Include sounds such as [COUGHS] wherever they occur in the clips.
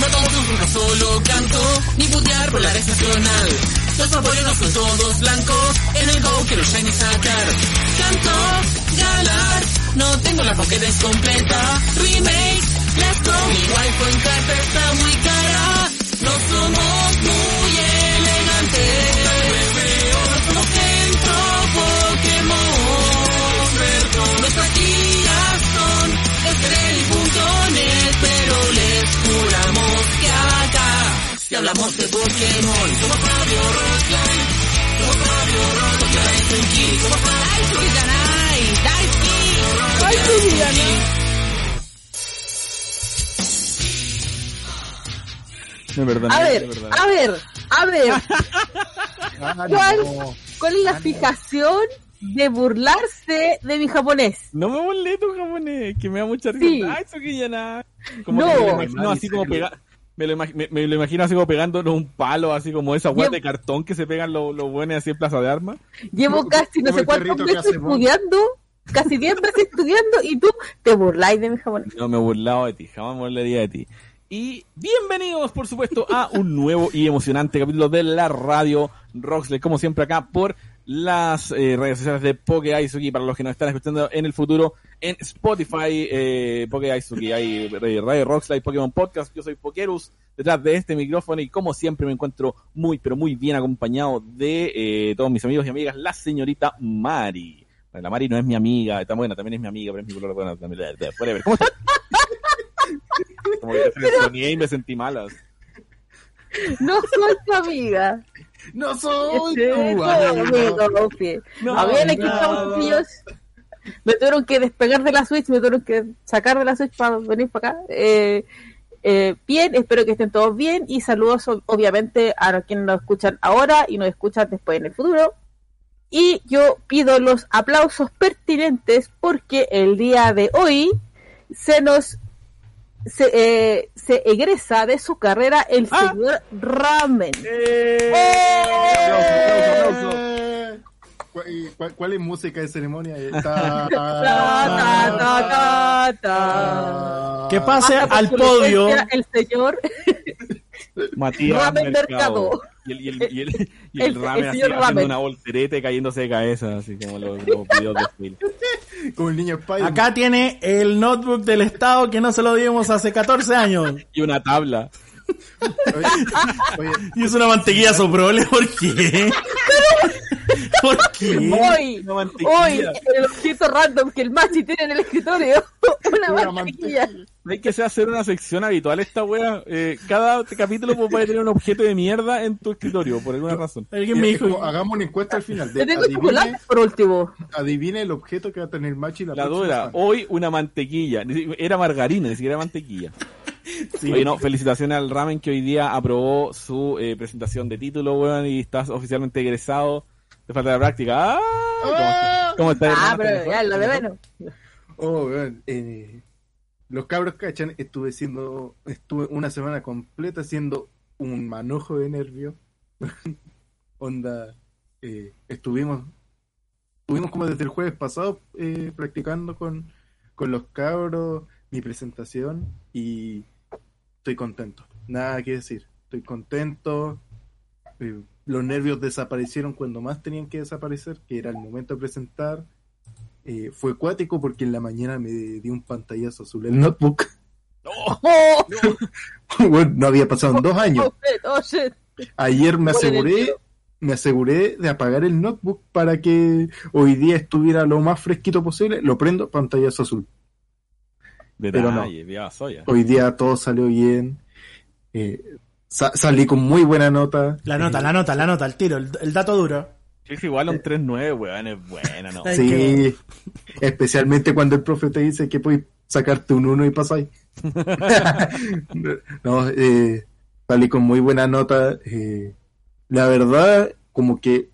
No tomo solo canto, ni por nacional. Los apoyos con todos blancos, en el go quiero sacar. Canto, galar, no tengo la completa. Remake, let's go. Mi wifi en carta está muy cara. No somos muy elegantes. Nuestras tiras son pero les juramos que acá si hablamos de Pokémon. Somos Radio Rockline. Somos Radio Rockline. Senki. Somos. Daisuke. De verdad, A de ver, verdad. a ver, a ver. [LAUGHS] Ah, ¿Cuál, no. cuál es la fijación de burlarse de mi japonés? No me molé tu japonés, que me da mucha risa. Sí. Ay, eso que ya nada. Como No. que me lo imagino así como pega... Me lo, imag- me, me lo imagino así como pegándonos un palo, así como esa hueá Yo- de cartón que se pegan los los buenos así en Plaza de Armas. Llevo casi no sé cuántos meses estudiando, casi 10 meses estudiando, y tú te burláis de mi japonés. No me he burlado de ti, jamás me burlaría de ti. Y bienvenidos, por supuesto, a un nuevo y emocionante capítulo de la radio Roxley, como siempre acá por las eh, redes sociales de Poke Aisuki, para los que nos están escuchando en el futuro, en Spotify, eh, Poke Aisuki, hay eh, Radio Roxley, Pokémon Podcast, yo soy Pokerus, detrás de este micrófono y como siempre me encuentro muy, pero muy bien acompañado de eh, todos mis amigos y amigas, la señorita Mari. Bueno, la Mari no es mi amiga, está buena, también es mi amiga, pero es mi color bueno, también, whatever. ¿Cómo estás? Como que sonié y me sentí malas. No soy tu amiga. No soy Este, tu no. No, chiquillos. Me tuvieron que despegar de la Switch, me tuvieron que sacar de la Switch para venir para acá. Eh, eh, bien, espero que estén todos bien y saludos ob- obviamente a quienes nos escuchan ahora y nos escuchan después en el futuro. Y yo pido los aplausos pertinentes porque el día de hoy se nos se, eh, se egresa de su carrera el Ah. señor Ramen. Aplauso, aplauso, aplauso. Eh, ¿cu- y ¿Cuál, cuál es música de ceremonia? [LAUGHS] Eh, Ta, Ta, ta, ta, ta, ta. Que pase al podio. El señor [LAUGHS] Matías Ramen Mercado. Mercado. Y el, y el, y el, y el El- ramen el así, haciendo Ramen. una voltereta y cayéndose de cabeza, así como los, los videos de Phil. [LAUGHS] Como el niño Spider. Acá tiene el notebook del Estado que no se lo dimos hace 14 años. Y una tabla. Oye, oye, Y es una mantequilla soprole, ¿por qué? [LAUGHS] ¿Por qué? hoy, mantequilla. hoy el objeto random que el Machi tiene en el escritorio, [LAUGHS] una una mantequilla. Hay que hacer una sección habitual esta wea. Eh, cada capítulo puede tener un objeto de mierda en tu escritorio, por alguna razón. Alguien me como, dijo, hagamos una encuesta al final. De, tengo adivine, chocolate por último. adivine el objeto que va a tener Machi la, La dura, hoy una mantequilla. Era margarina, ni siquiera mantequilla. Oye, no, felicitaciones al Ramen que hoy día aprobó su eh, presentación de título, weón, y estás oficialmente egresado. Te falta la práctica. ¡Ah! ¿Cómo está- ¿Cómo está, Ah, hermano? pero ¿Está ya lo de ¿Está menos. Oh, weón, eh, los cabros cachan, estuve siendo, estuve una semana completa haciendo un manojo de nervios. [LAUGHS] Onda, eh, estuvimos, estuvimos como desde el jueves pasado eh, practicando con, con los cabros mi presentación y estoy contento. Nada que decir, estoy contento. eh, los nervios desaparecieron cuando más tenían que desaparecer, que era el momento de presentar. Eh, fue cuático porque en la mañana me di un pantallazo azul el notebook. Oh, [LAUGHS] Bueno, no había pasado en dos años. oh, shit, oh, shit. Ayer me aseguré, me aseguré de apagar el notebook para que hoy día estuviera lo más fresquito posible. Lo prendo, pantallazo azul. Pero no. Hoy día todo salió bien. Eh, sa- salí con muy buena nota. la nota, Eh, la nota, la nota, el tiro, el, el dato duro. Sí, es igual a un 3-9, weón, es buena, ¿no? Sí, especialmente cuando el profe te dice que puedes sacarte un 1 y pasáis. [LAUGHS] no, eh, salí con muy buena nota. eh, la verdad, como que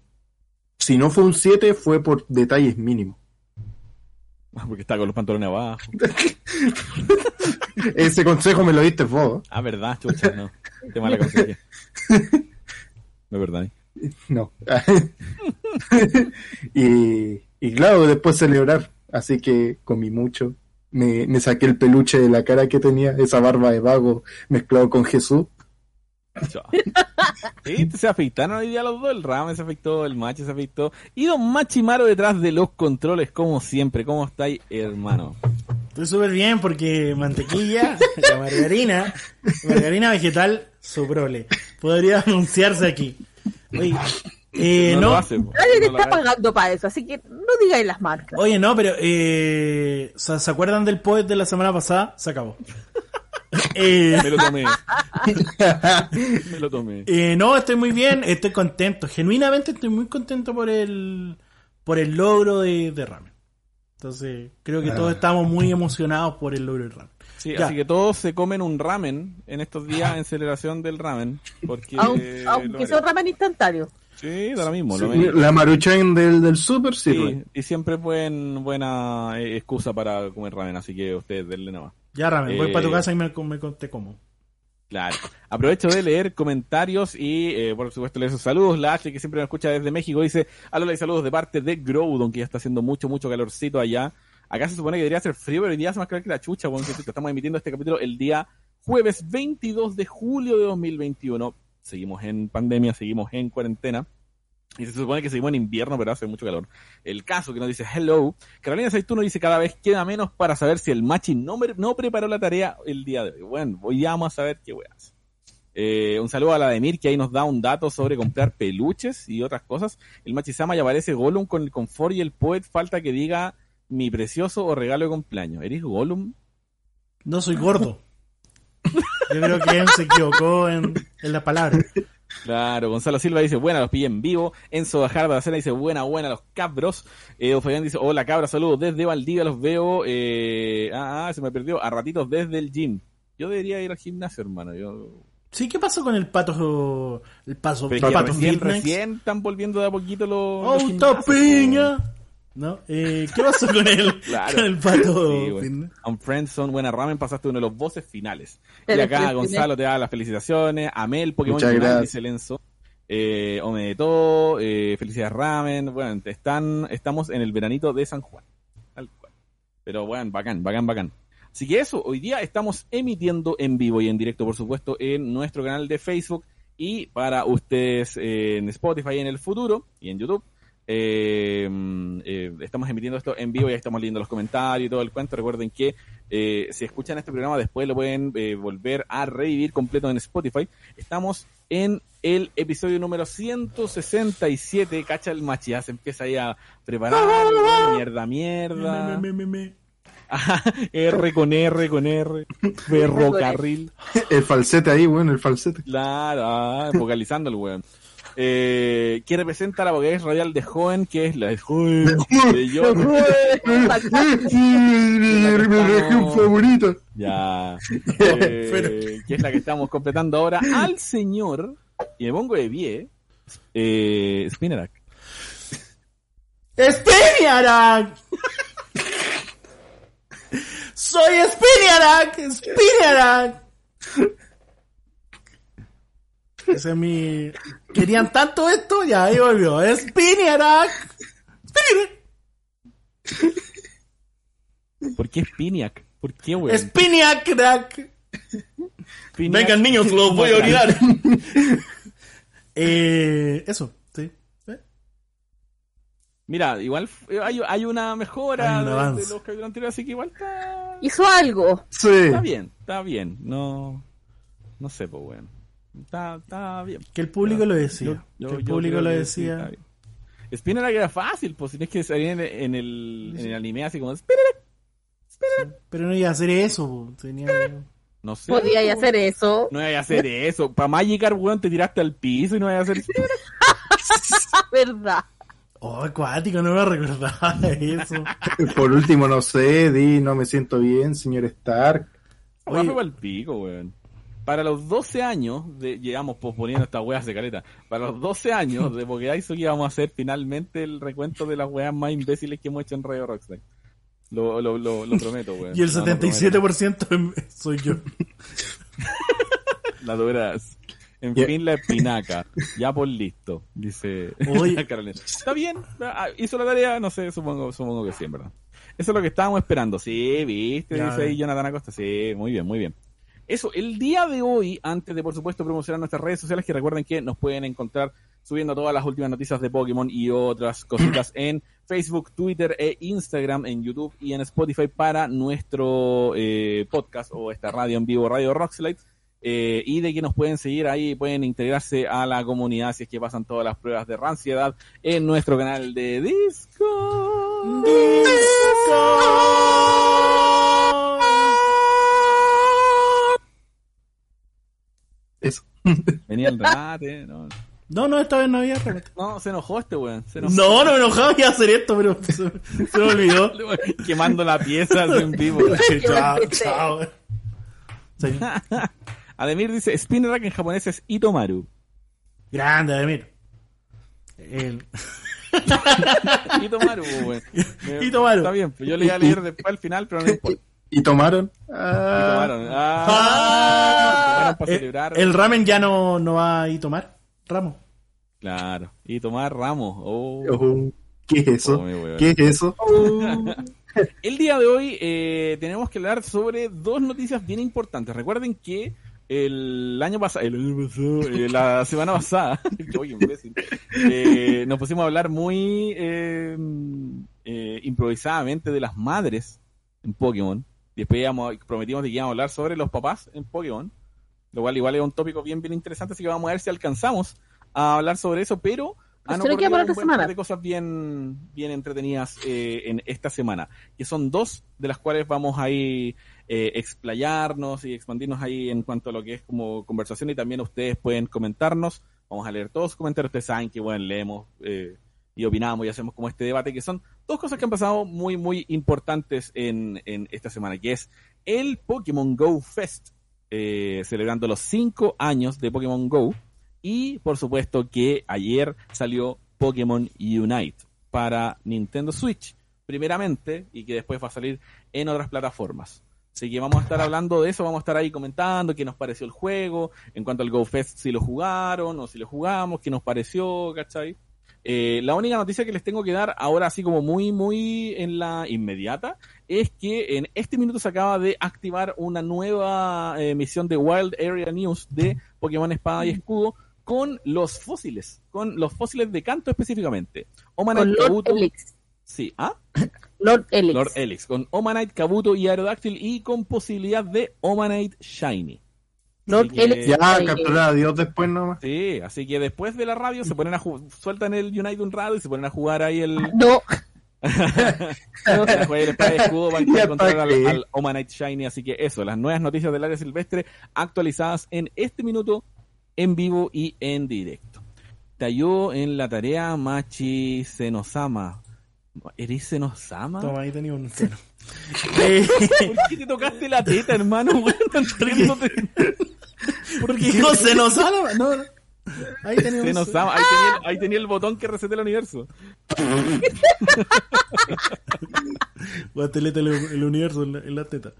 si no fue un 7, fue por detalles mínimos. [LAUGHS] Porque está con los pantalones abajo. [LAUGHS] Ese consejo me lo diste vos. Ah, verdad, chucha, no. Qué mala consejería. [LAUGHS] No es verdad. ¿eh? No. Y, y claro, después celebrar. Así que comí mucho. Me, me saqué el peluche de la cara que tenía, esa barba de vago mezclado con Jesús. Sí, se afeitaron hoy día los dos, el Rame se afeitó, el Machi se afeitó. Y Don Machimaro detrás de los controles, como siempre. ¿Cómo estáis, hermano? Estoy súper bien porque mantequilla, la margarina, margarina vegetal soprole. Podría anunciarse aquí. Oye, eh, no, no, lo hace. Nadie te No está pagando para eso, así que no digáis las marcas. oye, no, pero eh, o sea, ¿se acuerdan del poet de la semana pasada? Se acabó. Eh, Me lo tomé. [LAUGHS] Me lo tomé. Eh, no, estoy muy bien, estoy contento. Genuinamente estoy muy contento por el por el logro de, de Ramen. Entonces, creo que todos estamos muy emocionados por el logro del Ramen. Sí, Ya. así que todos se comen un ramen en estos días en celebración del ramen. Porque. Aun- [LAUGHS] aunque un ramen instantáneo. Sí, da lo mismo. Sí, lo mismo. la maruchan del, del super Sí, sirve. y siempre buen, buena eh, excusa para comer ramen, así que ustedes denle nomás. Ya, Ramen, voy Eh, para tu casa y me, me conté cómo. Claro. Aprovecho de leer comentarios y, eh, por supuesto, leer sus saludos. La Ashley, que siempre me escucha desde México, dice: Hola y saludos de parte de Groudon, que ya está haciendo mucho, mucho calorcito allá. Acá se supone que debería ser frío, pero hoy día hace más que la chucha, bueno, que. Estamos emitiendo este capítulo el día jueves 22 de julio de 2021. Seguimos en pandemia, seguimos en cuarentena. Y se supone que seguimos en invierno, pero hace mucho calor. El caso que nos dice Hello. Carolina Saituno dice cada vez queda menos para saber si el Machi no, no preparó la tarea el día de hoy. Bueno, hoy ya vamos a saber qué weas. Eh, un saludo a la de Mir que ahí nos da un dato sobre comprar peluches y otras cosas. El Machisama ya aparece Gollum con el confort y el poet falta que diga mi precioso o regalo de cumpleaños. ¿Eres Gollum? No soy gordo. Yo creo que él se equivocó en, en la palabra. Claro, Gonzalo Silva dice, buena, los pillé en vivo. Enzo Bajarda de la Cena dice, buena, buena, los cabros. Eh, Fabián dice, hola cabra, saludos desde Valdivia, los veo. Eh, ah, ah, se me perdió, a ratitos desde el gym. Yo debería ir al gimnasio, hermano. Yo... Sí, ¿qué pasó con el pato el paso Pero pato recién, recién están volviendo de a poquito los... ¡Oh, los gimnasios, tapiña! ¿No? Eh, ¿Qué pasó con [LAUGHS] Claro. con el pato Sí? On Friendson, buena ramen, pasaste uno de los voces finales. Y acá Gonzalo te da las felicitaciones, Amel, Pokémon Muchas Unite, gracias. dice Lenzo. Eh, Ome de todo, eh, felicidades ramen, bueno, están, estamos en el veranito de San Juan. Tal cual. Pero bueno, bacán, bacán, bacán. Así que eso, hoy día estamos emitiendo en vivo y en directo, por supuesto, en nuestro canal de Facebook y para ustedes eh, en Spotify en el futuro y en YouTube. Eh, mm, eh, estamos emitiendo esto en vivo y ahí estamos leyendo los comentarios y todo el cuento. Recuerden que eh, si escuchan este programa después lo pueden eh, volver a revivir completo en Spotify. Estamos en el episodio número 167. Cacha el machi, ya se empieza ahí a preparar. [LAUGHS] mierda, mierda. Me, me, me, me. Ajá, [LAUGHS] R con R con R. Ferrocarril. El falsete ahí, bueno, el falsete. Claro, ah, vocalizando el weón. Eh, que representa la voz radial de joven, que es la de joven de yo. [LAUGHS] Región favorita. Ya. [LAUGHS] Pero- Eh, que es la que estamos completando ahora al señor, y me pongo de pie, eh, Spinnerack. ¡Spiniarak! [LAUGHS] ¡Soy Spiniarak! ¡Spiniarak! Ese es mi... ¿Querían tanto esto? Ya, ahí volvió. ¡Spiniarak! ¡Spiniarak! ¿Por qué Spiniac? ¿Por qué, weón? ¡Spiniarak! Spiniac. Vengan niños, los voy a orinar. [LAUGHS] eh, eso, sí. ¿Eh? Mira, igual eh, hay, hay una mejora Hay un de- de, los capítulos anteriores, así que igual está, Hizo algo. Sí. está bien, está bien. No, no sé, pues, weón. Está, está bien. Que el público lo decía. Yo- yo- que el público lo sí, decía. bien. Spinner era fácil, pues si no es que salía en, en el, en el anime así como Spinner, pero no iba a hacer eso. Tenía... no sé. Podía po. hacer eso. No iba a hacer eso. Para Magikarp, weón, te tiraste al piso y no iba a hacer [LAUGHS] ¿Verdad? Oh, acuático, no me recordaba eso. [LAUGHS] Por último, no sé, di, no me siento bien, señor Stark. Oye, pa'l pico, weón. Para los 12 años, de, llevamos posponiendo estas weas de caleta. Para los 12 años de Pokédaiso íbamos a hacer finalmente el recuento de las weas más imbéciles que hemos hecho en Radio Rockstar. Lo, lo, lo, lo prometo, weón. Y el No, no prometo. 77% soy yo. La duras. En fin, la espinaca. Ya por listo, dice. [LAUGHS] [LAUGHS] Carolina. Está bien, ah, hizo la tarea, no sé, supongo, supongo que sí, en verdad. Eso es lo que estábamos esperando. Sí, viste, Ya, dice ahí. Jonathan Acosta. Sí, muy bien, muy bien. Eso, el día de hoy, antes de por supuesto promocionar nuestras redes sociales, que recuerden que nos pueden encontrar subiendo todas las últimas noticias de Pokémon y otras cositas [CLEARS THROAT] en Facebook, Twitter e Instagram, en YouTube y en Spotify para nuestro eh, podcast o esta radio en vivo, Radio Rockslide. eh, y de que nos pueden seguir ahí, pueden integrarse a la comunidad si es que pasan todas las pruebas de ranciedad en nuestro canal de Discord. Eso. Venía el remate, no, No, no, esta vez no había remate. no, se enojó este weón, se enojó. No, no me enojaba y hacer esto, pero se, se me olvidó. [LAUGHS] Quemando la pieza en vivo. chao, chao. [LAUGHS] Ademir dice, Spinrack en japonés es Itomaru. Grande, Ademir. El... [LAUGHS] Itomaru, weón. Itomaru. Está bien, pues yo le iba a leer después al final, pero no importa. ¿Y tomaron? Ah, Itomaron. Ah, Ah, tomaron para eh, celebrar. el ramen ya no, no va a ir tomar. Ramos. Claro. Y tomar ramos. Oh. oh, ¿Qué es eso? Oh. ¿Qué es eso? [LAUGHS] El día de hoy eh, tenemos que hablar sobre dos noticias bien importantes. Recuerden que el año pasado, el año pasado, eh, la [LAUGHS] semana pasada, [LAUGHS] Oye, imbécil, eh, nos pusimos a hablar muy eh, eh, improvisadamente de las madres en Pokémon. Después íbamos- prometimos que íbamos a hablar sobre los papás en Pokémon. Lo cual igual es un tópico bien bien interesante, así que vamos a ver si alcanzamos a hablar sobre eso, pero han lo ocurrido un buen par de cosas bien, bien entretenidas eh, en esta semana, que son dos de las cuales vamos ahí eh, explayarnos y expandirnos ahí en cuanto a lo que es como conversación y también ustedes pueden comentarnos, vamos a leer todos los comentarios, ustedes saben que bueno, leemos eh, y opinamos y hacemos como este debate, que son dos cosas que han pasado muy, muy importantes en, en esta semana, que es el Pokémon Go Fest, eh, celebrando los cinco años de Pokémon Go, y por supuesto que ayer salió Pokémon Unite para Nintendo Switch, primeramente, y que después va a salir en otras plataformas. Así que vamos a estar hablando de eso, vamos a estar ahí comentando qué nos pareció el juego, en cuanto al Go Fest, si lo jugaron o si lo jugamos, qué nos pareció, ¿cachai? Eh, la única noticia que les tengo que dar ahora así como muy, muy en la inmediata es que en este minuto se acaba de activar una nueva eh, misión de Wild Area News de Pokémon Espada y Escudo con los fósiles, con los fósiles de canto específicamente. Con Omanite, Lord Kabuto, Elix. sí, ¿ah? [COUGHS] Lord Elix. Lord Elix, con Omanite, Kabuto y Aerodáctil y con posibilidad de Omanite Shiny. Así que-. Ya, Ay, capturar a Dios después nomás. Sí, así que después de la radio se ponen a sueltan el Unite un rato y se ponen a jugar ahí el, [LAUGHS] No. [LAUGHS] Después el espada de escudo van [LAUGHS] a encontrar al, al Omanite Shiny. Así que eso, las nuevas noticias del área silvestre actualizadas en este minuto, en vivo y en directo. Talló en la tarea Machi Senosama. ¿Eres Senosama? Toma, ahí tenía un. Eh, ¿Por qué te tocaste la teta, hermano? Bueno, te- [LAUGHS] porque no se nos [LAUGHS] sale. No, no. Ahí tenía un cero. Senosama. Ahí tenía, el- ahí tenía el botón que resete el universo. [LAUGHS] Guatelete el, el universo en la, en la teta.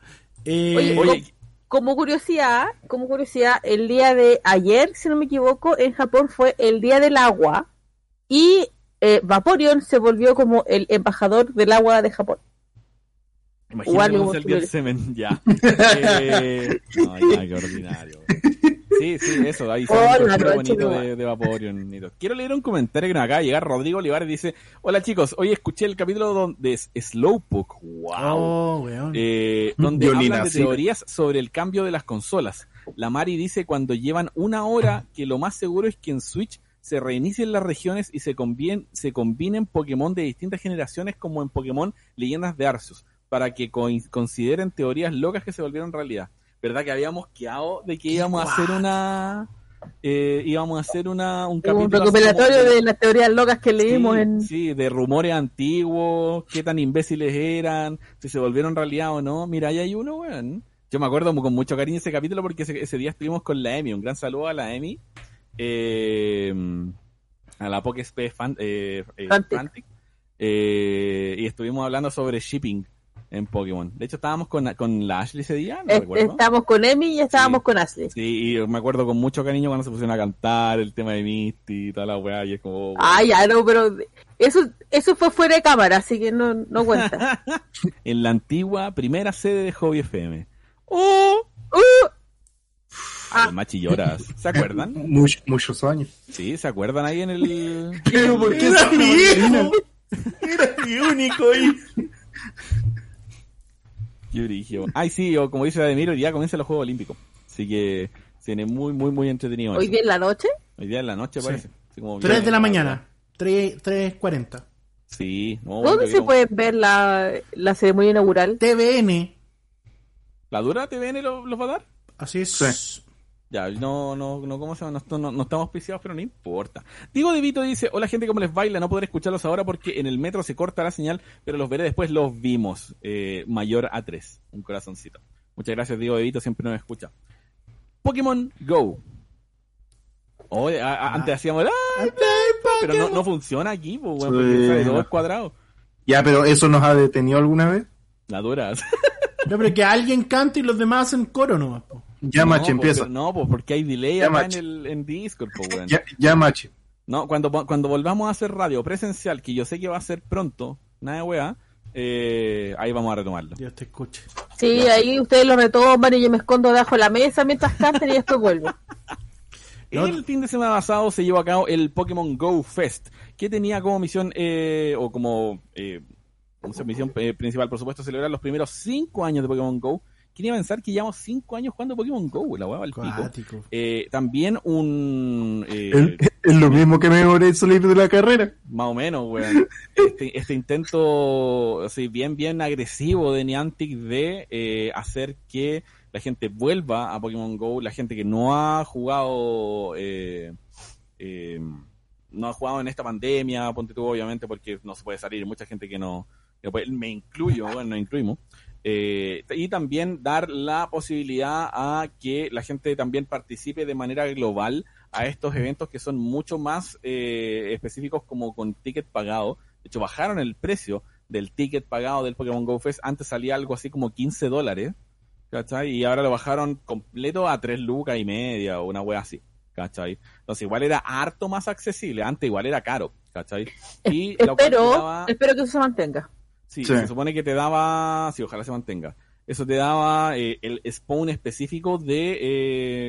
Eh, Oye, Oye, Como curiosidad, como curiosidad, el día de ayer, si no me equivoco, en Japón fue el día del agua y eh, Vaporeon se volvió como el embajador del agua de Japón. Se el día del semen, [LAUGHS] ya. Eh, no, ya, qué ordinario. Sí, sí, eso, ahí sale un noche, bonito de, de Vaporeon. Quiero leer un comentario que nos acaba de llegar. Rodrigo Olivares dice, hola chicos, hoy escuché el capítulo don- de Slowpoke, wow. Oh. Eh, [LAUGHS] donde Violina, hablan de sí. teorías sobre el cambio de las consolas. La Mari dice cuando llevan una hora que lo más seguro es que en Switch se reinicien las regiones y se, se combinen Pokémon de distintas generaciones como en Pokémon Leyendas de Arceus, para que consideren teorías locas que se volvieron realidad. ¿Verdad que habíamos quedado de que íbamos a hacer una... eh, íbamos a hacer una, un capítulo Un recopilatorio de- de las teorías locas que leímos sí, en... sí, de rumores antiguos, qué tan imbéciles eran, si se volvieron realidad o no. Mira, ahí hay uno, weón. Yo me acuerdo con mucho cariño ese capítulo porque ese, ese día estuvimos con la Emi. Un gran saludo a la Emi. Eh, a la PokeSP eh, eh. Frantic. Eh, y estuvimos hablando sobre shipping en Pokémon. De hecho, estábamos con, con la Ashley ese día, no estábamos con Emi y estábamos Sí. con Ashley. Sí, y me acuerdo con mucho cariño cuando se pusieron a cantar el tema de Misty y toda la weá, y es como... Ah, ya, no, pero eso, eso fue fuera de cámara, así que no, no cuenta. [LAUGHS] En la antigua primera sede de Hobby FM. ¡Oh! Uh, El Machi lloras. ¿Se acuerdan? [LAUGHS] Much- muchos años. Sí, ¿se acuerdan ahí en el... [LAUGHS] Pero ¿por qué Era mi hijo. Era mi único hijo. Yo dije, ay sí, o como dice Ademir, hoy día comienzan los Juegos Olímpicos. Así que se viene muy, muy, muy entretenido. hoy eso. día en la noche. Hoy día en la noche Sí. parece. Así como 3 de bien- la mañana. 3, 3.40. Sí. No, ¿Dónde bueno, se puede ver la, la ceremonia inaugural? TVN. ¿La dura TVN lo- los va a dar? Así es. Sí. Ya, no, no, no, ¿cómo se llama? No, no, no estamos auspiciados, pero no importa. Diego De Vito dice, hola gente, ¿cómo les baila? No podré escucharlos ahora porque en el metro se corta la señal, pero los veré después, los vimos. Eh, mayor a 3, un corazoncito. Muchas gracias, Diego De Vito, siempre nos escucha. Pokémon Go. Oye, a- a- antes hacíamos, ¡ah! pero no, no funciona aquí, pues, bueno, porque Sí. todo el cuadrado. Ya, pero ¿eso nos ha detenido alguna vez? La dura. No, pero que alguien cante y los demás hacen coro nomás. po. Ya, no, Machi, empieza. pero No, porque hay delay acá en, el, en Discord, pues, weón. Ya, ya, Machi. No, cuando, cuando volvamos a hacer radio presencial, que yo sé que va a ser pronto, nada de weá, eh, ahí vamos a retomarlo. Dios te escuche. Sí, ahí ustedes lo retoman y yo me escondo debajo de la mesa mientras canten y después vuelvo. No. [LAUGHS] El fin de semana pasado se llevó a cabo el Pokémon Go Fest, que tenía como misión, eh, o como, eh, como sea, misión eh, principal, por supuesto, celebrar los primeros cinco años de Pokémon Go. Quería pensar que llevamos cinco años jugando Pokémon Go, la weá al pico. Eh, también un... eh, Es, lo mismo que me demoré salir de la carrera. Más o menos, weón. [LAUGHS] Este, este intento así, bien, bien agresivo de Niantic de eh, hacer que la gente vuelva a Pokémon Go, la gente que no ha jugado, eh, eh, no ha jugado en esta pandemia, ponte tú obviamente porque no se puede salir, mucha gente que no, que no puede- me incluyo, bueno, nos incluimos. Eh, y también dar la posibilidad a que la gente también participe de manera global a estos eventos que son mucho más eh, específicos como con ticket pagado. De hecho, bajaron el precio del ticket pagado del Pokémon Go Fest. Antes salía algo así como 15 dólares, ¿cachai? Y ahora lo bajaron completo a 3 lucas y media o una wea así, ¿cachai? Entonces igual era harto más accesible. Antes igual era caro, ¿cachai? Y lo [LAUGHS] cual Espero, daba- espero que eso se mantenga. Sí, Sí. se supone que te daba, sí, ojalá se mantenga. Eso te daba eh, el spawn específico de,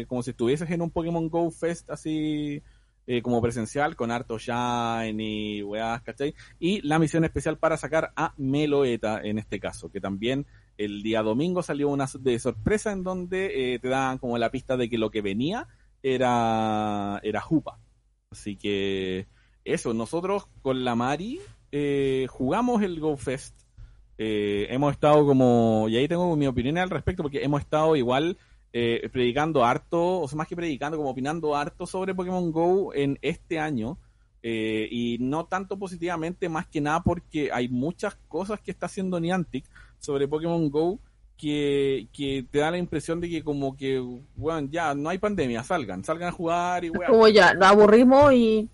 eh, como si estuvieses en un Pokémon Go Fest así, eh, como presencial, con harto shiny, weas, ¿cachai? Y la misión especial para sacar a Meloeta, en este caso, que también el día domingo salió una de sorpresa en donde eh, te daban como la pista de que lo que venía era, era Jupa. Así que eso, nosotros con la Mari eh, jugamos el Go Fest. Eh, hemos estado como, y ahí tengo mi opinión al respecto, porque hemos estado igual eh, predicando harto, o sea, más que predicando, como opinando harto sobre Pokémon Go en este año. eh, y no tanto positivamente, más que nada porque hay muchas cosas que está haciendo Niantic sobre Pokémon Go que, que te da la impresión de que como que, bueno, ya no hay pandemia, salgan, salgan a jugar y weón. Como ya, nos aburrimos y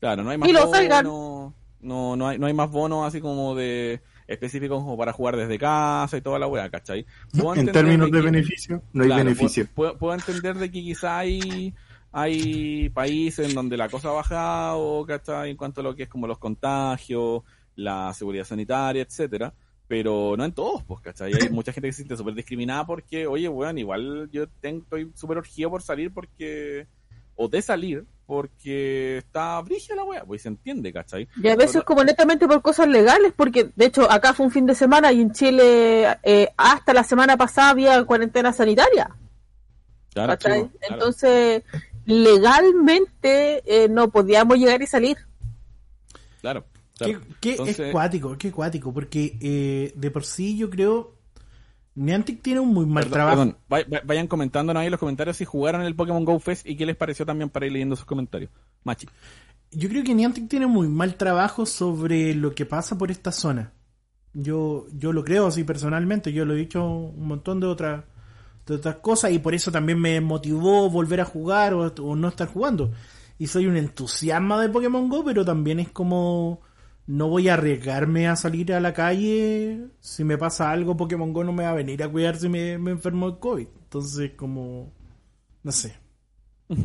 Claro, no hay más Y lo bonos, salgan. no, no hay, no hay más bonos así como de específicos como para jugar desde casa y toda la weá, ¿cachai? Puedo En términos de que- beneficio, no hay claro, beneficio. Puedo, puedo entender de que quizá hay, hay países en donde la cosa ha bajado, ¿cachai? En cuanto a lo que es como los contagios, la seguridad sanitaria, etcétera. Pero no en todos, pues, ¿cachai? Hay [LAUGHS] mucha gente que se siente súper discriminada porque, oye, weón, igual yo tengo, estoy súper orgido por salir porque... O de salir porque está brígida la weá, pues se entiende, ¿cachai? Y a veces como netamente por cosas legales, porque de hecho acá fue un fin de semana y en Chile eh, hasta la semana pasada había cuarentena sanitaria. Claro, ¿cachai? chico, claro. Entonces, legalmente eh, no podíamos llegar y salir. Claro. Qué, claro. qué Entonces- es cuático, qué cuático, porque eh, de por sí yo creo Niantic tiene un muy mal Perdón, trabajo. perdón. Vay- vay- vayan comentando ahí en los comentarios si jugaron el Pokémon Go Fest y qué les pareció también para ir leyendo sus comentarios. Machi. Yo creo que Niantic tiene muy mal trabajo sobre lo que pasa por esta zona. Yo, yo lo creo así personalmente, yo lo he dicho un montón de otras de otras cosas y por eso también me motivó volver a jugar o, o no estar jugando. Y soy un entusiasma de Pokémon Go, pero también es como no voy a arriesgarme a salir a la calle. Si me pasa algo, Pokémon Go no me va a venir a cuidar si me, me enfermo de COVID. Entonces, como, no sé. [LAUGHS]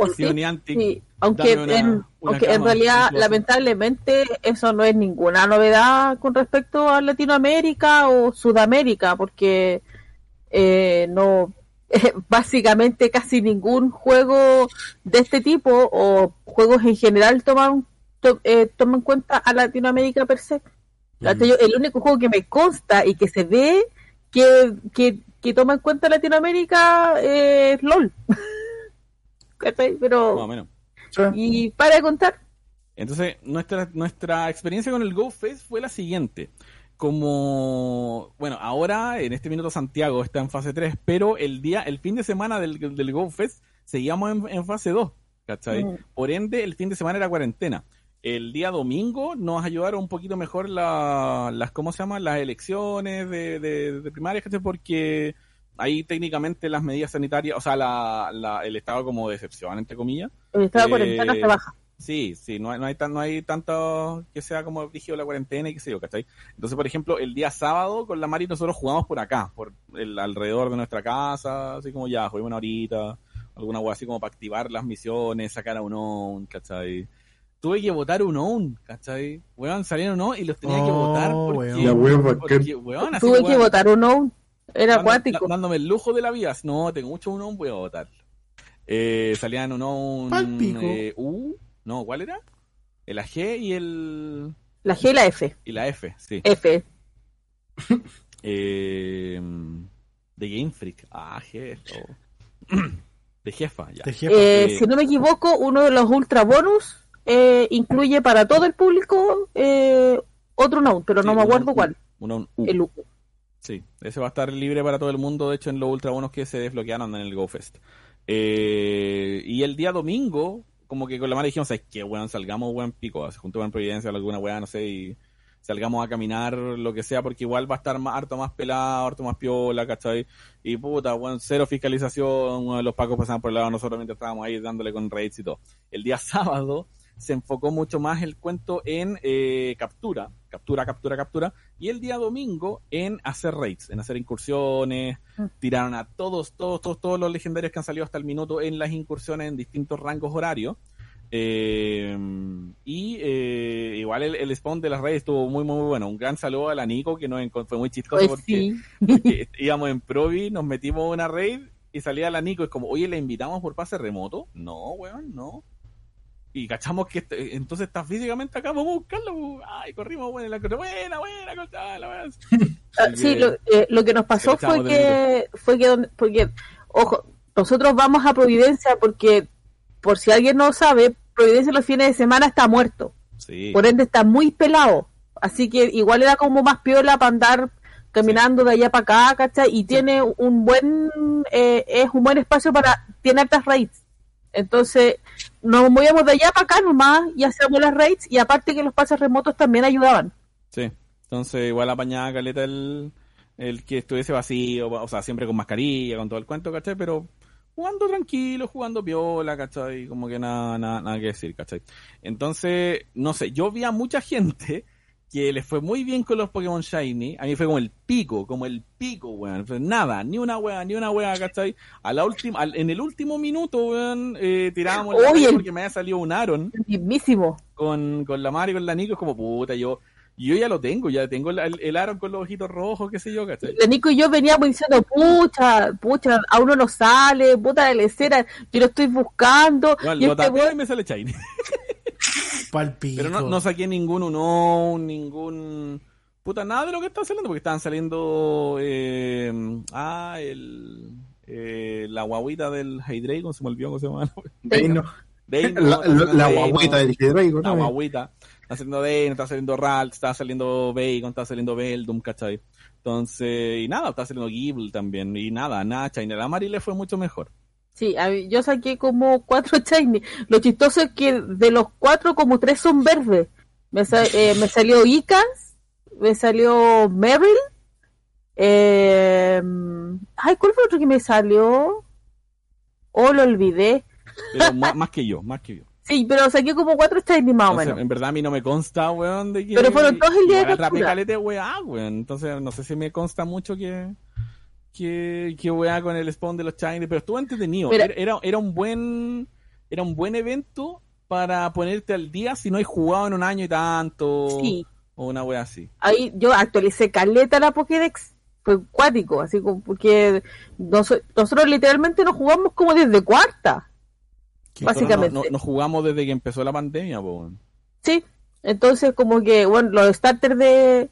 O sí. Aunque, una- en, una aunque en realidad, incluso. lamentablemente, eso no es ninguna novedad con respecto a Latinoamérica o Sudamérica, porque eh, no [LAUGHS] básicamente casi ningún juego de este tipo o juegos en general toman to- eh, toman en cuenta a Latinoamérica per se. Yo- El único juego que me consta y que se ve que, que, que toma en cuenta Latinoamérica es LOL. [LAUGHS] ¿Cachai? Pero Más o menos. y para de contar. Entonces, nuestra, nuestra experiencia con el Go Fest fue la siguiente. Como, bueno, ahora en este minuto Santiago está en fase 3, pero el día, el fin de semana del, del Go Fest seguíamos en, en fase 2, ¿cachai? Mm. Por ende, el fin de semana era cuarentena. El día domingo nos ayudaron un poquito mejor la- las, ¿cómo se llaman? Las elecciones de, de, de primarias. Porque ahí técnicamente las medidas sanitarias, o sea, la, la- el estado como de excepción, entre comillas, El estado de Eh, cuarentena se baja. Sí, sí, no hay, no hay, tan, no hay tanto que sea como rígido la cuarentena y qué sé yo, ¿cachai? Entonces, por ejemplo, el día sábado con la Mari nosotros jugamos por acá, por el alrededor de nuestra casa, así como ya, juguemos una horita, alguna hueá así como para activar las misiones, sacar a un on, ¿cachai? Tuve que votar un on, ¿cachai? Weón, salieron un on y los tenía que Oh, votar porque, weón. La bacán. porque, weón, así, Tuve que weón, votar uno. Era dando- acuático. Dándome el lujo de la vida. No, tengo mucho un on, voy a votar. Eh, salían un on. Palpico. Eh, U, no, ¿cuál era? El AG y el. La G y la F. Y la F, sí. F. [LAUGHS] Eh, de Game Freak. Ah, jefa. [CLEARS THROAT] De jefa, ya. De jefa. Eh, Eh, si no me equivoco, uno de los ultra bonus eh, incluye para todo el público eh, otro note, pero no me un acuerdo on- cuál. un on U. El U. Sí, ese va a estar libre para todo el mundo, de hecho en los ultra bonos que se desbloquearon en el GoFest. Eh, y el día domingo, como que con la mano dijimos, es que weón, salgamos weón pico, se juntó en Providencia alguna weá, no sé, y salgamos a caminar, lo que sea, porque igual va a estar más, harto más pelado, harto más piola, ¿cachai? Y puta, weón, cero fiscalización, weón, los pacos pasaban por el lado de nosotros mientras estábamos ahí dándole con raids y todo. El día [LAUGHS] sábado se enfocó mucho más el cuento en eh, captura, captura, captura, captura, y el día domingo en hacer raids, en hacer incursiones, Mm. tiraron a todos, todos, todos, todos los legendarios que han salido hasta el minuto en las incursiones en distintos rangos horarios. Eh, y eh, igual el, el spawn de las raids estuvo muy, muy bueno. Un gran saludo a la Nico, que nos fue muy chistoso Pues porque sí. [LAUGHS] porque íbamos en Provi, nos metimos a una raid y salía la Nico. Es como, oye, ¿le invitamos por pase remoto? No, weón, no. Y cachamos que este- entonces está físicamente acá, vamos a buscarlo. pu. Ay, corrimos, buena, la buena, buena, cosa, la weá. Ah, sí, lo, eh, lo que nos pasó que fue que, fue que, donde- porque, ojo, nosotros vamos a Providencia porque, por si alguien no sabe, Providencia los fines de semana está muerto. Sí. Por ende está muy pelado. Así que igual era como más piola para andar caminando de allá para acá, ¿cachai? Y tiene un buen, eh, es un buen espacio para, tiene altas raids. Entonces, nos movíamos de allá para acá nomás y hacíamos las raids y aparte que los pases remotos también ayudaban. Sí, entonces igual apañaba caleta el, el que estuviese vacío, o sea, siempre con mascarilla, con todo el cuento, ¿cachai? Pero jugando tranquilo, jugando viola, ¿cachai? Como que nada, nada, nada que decir, ¿cachai? Entonces, no sé, yo vi a mucha gente que les fue muy bien con los Pokémon Shiny, a mí fue como el pico, como el pico, weón, nada, ni una wea, ni una wea, ¿cachai? A la última, al- en el último minuto, weón, eh, tirábamos la Oye, porque me había salido un Aaron Mismísimo. con, con la Mari y con la Nico, es como puta, yo, yo ya lo tengo, ya tengo el, el, el Aaron con los ojitos rojos, qué sé yo, ¿cachai? La Nico y yo veníamos diciendo, pucha, pucha, a uno no sale, puta de lecera, yo lo estoy buscando. Igual, y lo este weón- y me sale Shiny. Palpico. Pero no, no saqué ningún uno, ningún... Puta, nada de lo que está saliendo, porque estaban saliendo... Eh, ah, el... Eh, la guaguita del Hydreigon, se me olvidó cómo se llama. [LAUGHS] Deino. Deino, La, la, la Deino. guaguita del Hidreigo, La guaguita. Está saliendo Deino, está saliendo Ralt, está saliendo Bacon, está saliendo Beldum, ¿cachai? Entonces, y nada, está saliendo Gible también. Y nada, nada, China. La Mari le fue mucho mejor. Sí, a mí- yo saqué como cuatro [LAUGHS] shiny. Lo chistoso es que de los cuatro, como tres son verdes. Me, sa- eh, me salió Icas, me salió Meryl. Eh, ay, ¿cuál fue el otro que me salió? Oh, lo olvidé. Pero [LAUGHS] más, más que yo, más que yo. Sí, pero saqué como cuatro shiny más o menos. en verdad a mí no me consta, weón, de que... Pero fueron todos el día de captura. caleta de weá, weón. Entonces no sé si me consta mucho que... Que, que weá con el spawn de los shiny, pero estuvo entretenido. Mira. Era, era, un buen... Era un buen evento para ponerte al día si no hay jugado en un año y tanto. Sí. O una weá así. Ahí yo actualicé caleta la Pokédex. Fue cuático, así como porque noso- nosotros literalmente nos jugamos como desde cuarta. Básicamente. No, no- no jugamos desde que empezó la pandemia, po. Sí, entonces como que, bueno, los starters de,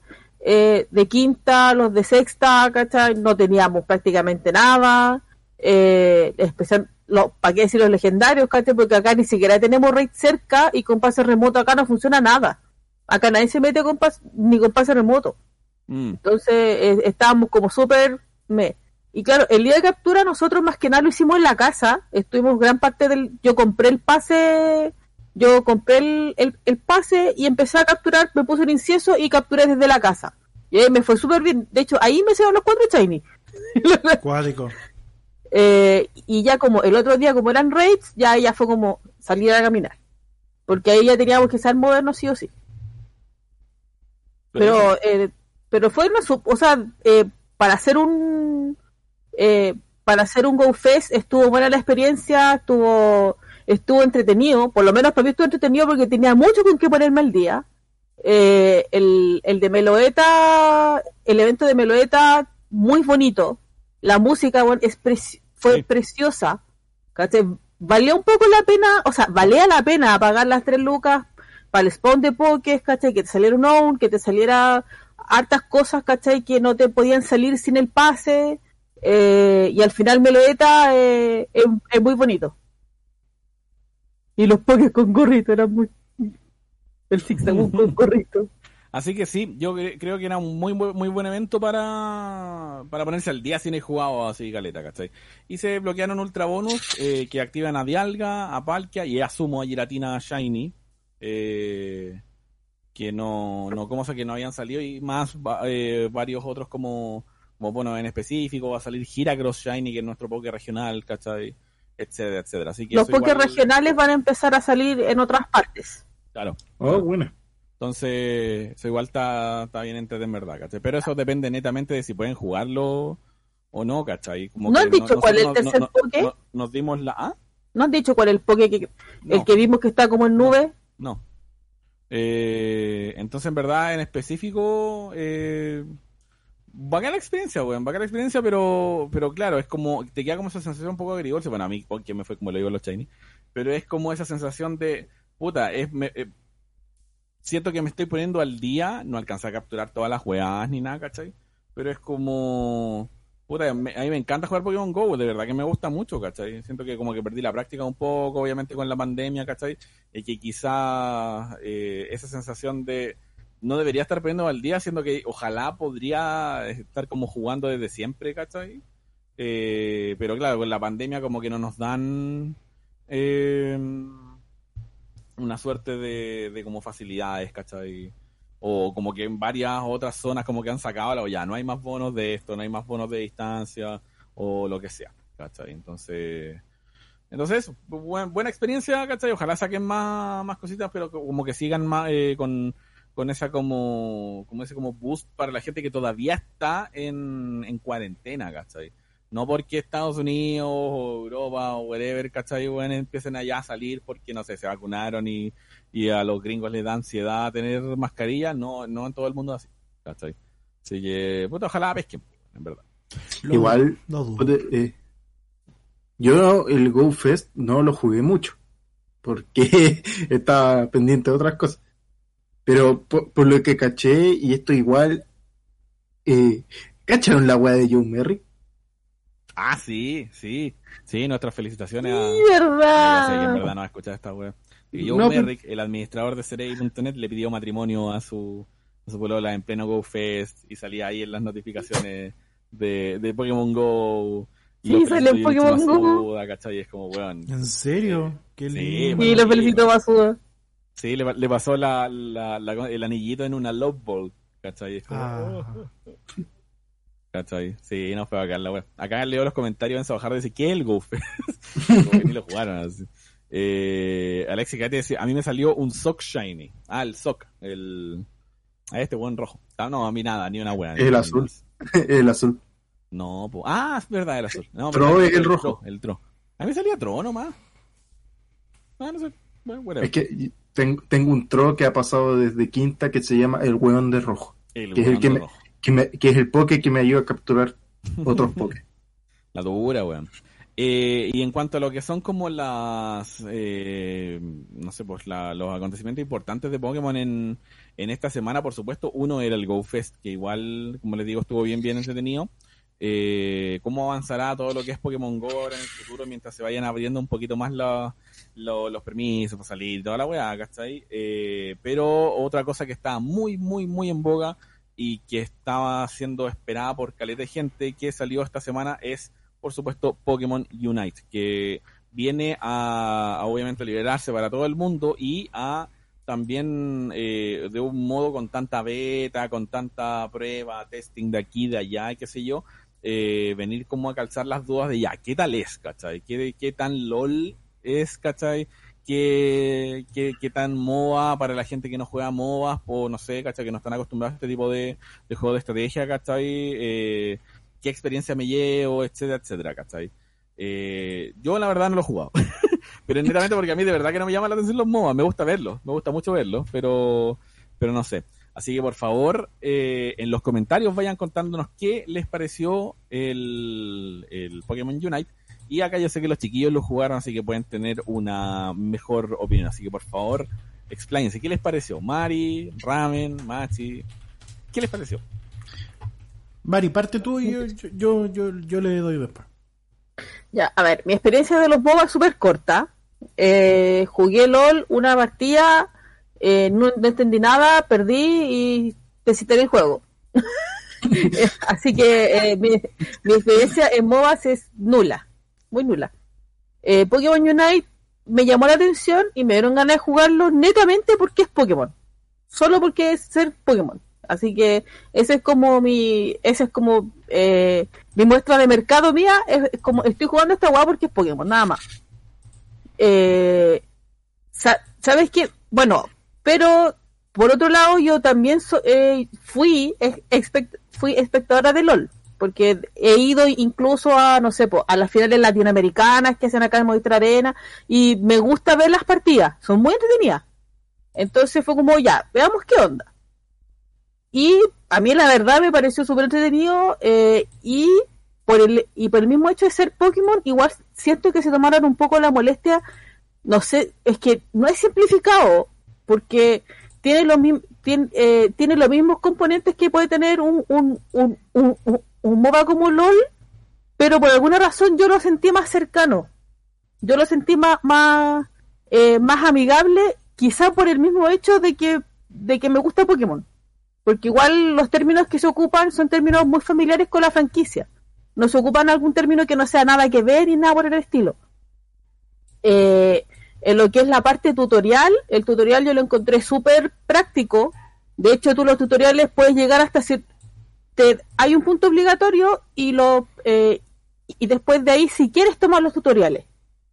eh, de quinta, los de sexta, ¿cachai? No teníamos prácticamente nada. Eh, especial, los, ¿para qué decir los legendarios, ¿cachai? Porque acá ni siquiera tenemos raid cerca y con pase remoto acá no funciona nada. Acá nadie se mete con pas- ni con pase remoto. Mm. Entonces eh, estábamos como súper. Y claro, el día de captura nosotros más que nada lo hicimos en la casa. Estuvimos gran parte del... Yo compré el pase, yo compré el, el, el pase y empecé a capturar, me puse el incienso y capturé desde la casa. Y me fue súper bien. De hecho, ahí me hicieron los cuatro shiny. [LAUGHS] Eh, y ya como el otro día, como eran raids, ya ya fue como salir a caminar. Porque ahí ya teníamos que ser modernos sí o sí. Pero, eh, pero fue una, su- o sea, eh, para hacer un, eh, para hacer un Go Fest estuvo buena la experiencia, estuvo, estuvo entretenido, por lo menos para mí estuvo entretenido porque tenía mucho con qué ponerme al día. Eh, el, el de Meloeta, el evento de Meloeta, muy bonito. La música bueno, es preci- fue Sí. preciosa. ¿cachai? Valió un poco la pena, o sea, valía la pena pagar las tres lucas para el spawn de Pokés, ¿cachai? Que te saliera un own, que te saliera hartas cosas, ¿cachai? Que no te podían salir sin el pase. eh, y al final Meloeta eh, es, es muy bonito. Y los Pokés con gorrito eran muy... El Zigzagoon con [LAUGHS] gorrito. Así que sí, yo cre- creo que era un muy muy buen evento para, para ponerse al día si no hay jugado así caleta, ¿cachai? Y se bloquearon ultra bonus eh, que activan a Dialga, a Palkia y asumo a Giratina Shiny. eh, que no, no, como sé que no habían salido y más eh, varios otros como, como bueno en específico, va a salir Giracross Shiny que es nuestro Poké regional, ¿cachai? Etcétera, etcétera. Así que Los igual- regionales van a empezar a salir en otras partes. Claro. Oh, bueno. Entonces, eso igual está, está bien entretenido en verdad, ¿cachai? Pero eso depende netamente de si pueden jugarlo o no, ¿cachai? Como ¿No que han dicho cuál es el tercer no- Poké? no- nos dimos la... ¿Ah? ¿No han dicho cuál es el Poké que, No, el que vimos que está como en nube? no. Eh, entonces, en verdad, en específico, eh, bacana la experiencia, weón, bacana la experiencia, pero, pero claro, es como, te queda como esa sensación un poco agridulce, bueno, a mí, porque me fue como lo digo los Chinese, pero es como esa sensación de, puta, es, me- eh, siento que me estoy poniendo al día, no alcancé a capturar todas las weas ni nada, ¿cachai? Pero es como, puta, me- a mí me encanta jugar Pokémon GO, de verdad que me gusta mucho, ¿cachai? Siento que como que perdí la práctica un poco, obviamente con la pandemia, ¿cachai? Y que quizá eh, esa sensación de no debería estar poniendo al día, siendo que ojalá podría estar como jugando desde siempre, ¿cachai? Eh, pero claro, con la pandemia como que no nos dan eh, una suerte de, como facilidades, ¿cachai? O como que en varias otras zonas como que han sacado la ya no hay más bonos de esto, no hay más bonos de distancia o lo que sea, ¿cachai? Entonces, entonces buen- buena experiencia, ¿cachai? Ojalá saquen más, más cositas, pero como que sigan más eh, con, con esa como, como ese como boost para la gente que todavía está en, en cuarentena, ¿cachai? No porque Estados Unidos o Europa o whatever, ¿cachai? Bueno, empiecen allá a salir porque, no sé, se vacunaron y, y a los gringos les da ansiedad tener mascarilla. No, no en todo el mundo así, ¿cachai? Así que, puta, ojalá pesquen, en verdad. Lo Igual, no dudo. eh, yo el Go Fest no lo jugué mucho porque [LAUGHS] estaba pendiente de otras cosas. Pero por, por lo que caché, y esto igual, eh, ¿cacharon la weá de Joe Merrick? Ah, sí, sí. Sí, nuestras felicitaciones a... Sí, Yo sé que en ¿verdad? verdad no va a escuchar esta web. Y Joe No, Merrick, el administrador de Serei.net, le pidió matrimonio a su, a su polola en pleno Go Fest y salía ahí en las notificaciones de, de Pokémon Go. Y Sí, sale en felicitó Pokémon Go. Masuda, ¿cachai? Y es como, weón. ¿En serio? Qué Sí, lindo. Y lo felicito Basuda. Sí, le, le pasó la, la- la- el anillito en una Love Ball, ¿cachai? Es como, Ah. ¿cachai? Sí, no fue bacán la web. Acá leo los comentarios en Sabajar dice, ¿qué es el Go Fest? [LAUGHS] Como que ni lo jugaron así. Eh, Alexi Gatti decía, a mí me salió un sock shiny. Ah, el sock, el... A este buen rojo. Ah, no, a mí nada, ni una buena. El azul. [LAUGHS] el azul. No, po. ah, es verdad, el azul. No, Tro es el rojo. Tro, el tro. A mí salía tro nomás. Ah, no sé. Bueno, whatever. Es que ten- tengo un tro que ha pasado desde quinta que se llama el hueón de rojo. el que es el weón que de me- rojo. Que, me- que es el poke que me ayuda a capturar otros [LAUGHS] poke. La dura, weón. Eh, y en cuanto a lo que son como las, eh, no sé, pues la- los acontecimientos importantes de Pokémon en, en esta semana, por supuesto, uno era el Go Fest, que igual, como les digo, estuvo bien, bien entretenido. Eh, ¿Cómo avanzará todo lo que es Pokémon Go en el futuro mientras se vayan abriendo un poquito más los permisos para salir toda la weá, ¿cachai? Eh, pero otra cosa que está muy, muy, muy en boga y que estaba siendo esperada por caleta de gente que salió esta semana es, por supuesto, Pokémon Unite, que viene a, a, obviamente liberarse para todo el mundo y a también eh, de un modo con tanta beta, con tanta prueba, testing de aquí, de allá, y qué sé yo, eh, venir como a calzar las dudas de ya, ¿qué tal es, cachai? ¿Qué, tan LOL es, cachai? ¿Qué, qué, qué tan MOBA para la gente que no juega MOBA o no sé, cachai? Que no están acostumbrados a este tipo de, de juego de estrategia, cachai? Eh, ¿Qué experiencia me llevo, etcétera, etcétera, cachai? Eh, yo la verdad no lo he jugado. [LAUGHS] pero netamente porque a mí de verdad que no me llama la atención los MOBA. Me gusta verlos, me gusta mucho verlos, pero, pero no sé. Así que por favor, eh, en los comentarios vayan contándonos qué les pareció el, el Pokémon Unite. Y acá yo sé que los chiquillos lo jugaron, así que pueden tener una mejor opinión. Así que por favor, expláñense. ¿Qué les pareció? Mari, Ramen, Machi. ¿Qué les pareció? Mari, parte tú y yo, yo, yo, yo, yo le doy después. Ya, a ver, mi experiencia de los MOBA es súper corta. Eh, jugué LOL una partida, eh, no, no entendí nada, perdí y desintegré el juego. [LAUGHS] [LAUGHS] Así que eh, mi, mi experiencia en MOBAs es nula, muy nula. Eh, Pokémon Unite me llamó la atención y me dieron ganas de jugarlo netamente porque es Pokémon. Solo porque es ser Pokémon. Así que ese es como mi, ese es como eh, mi muestra de mercado mía, es, es como estoy jugando esta guapa porque es Pokémon, nada más. Eh, sa- ¿Sabes qué? Bueno, pero por otro lado yo también so- eh, fui, fui espectadora de LOL, porque he ido incluso a, no sé, po, a las finales latinoamericanas que hacen acá en Movistar Arena y me gusta ver las partidas, son muy entretenidas. Entonces fue como, ya, veamos qué onda. Y a mí la verdad me pareció súper entretenido eh, y por el y por el mismo hecho de ser Pokémon, igual siento que se tomaron un poco la molestia, no sé, es que no es simplificado, porque tiene los, tiene, eh, tiene los mismos componentes que puede tener un, un, un, un, un- como LOL, pero por alguna razón yo lo sentí más cercano, yo lo sentí más, más, eh, más amigable, quizá por el mismo hecho de que, de que me gusta Pokémon porque igual los términos que se ocupan son términos muy familiares con la franquicia. No se ocupan algún término que no sea nada que ver y nada por el estilo. Eh, en lo que es la parte tutorial, el tutorial yo lo encontré súper práctico. De hecho, tú los tutoriales puedes llegar hasta si te, hay un punto obligatorio y lo eh, y después de ahí si quieres tomar los tutoriales.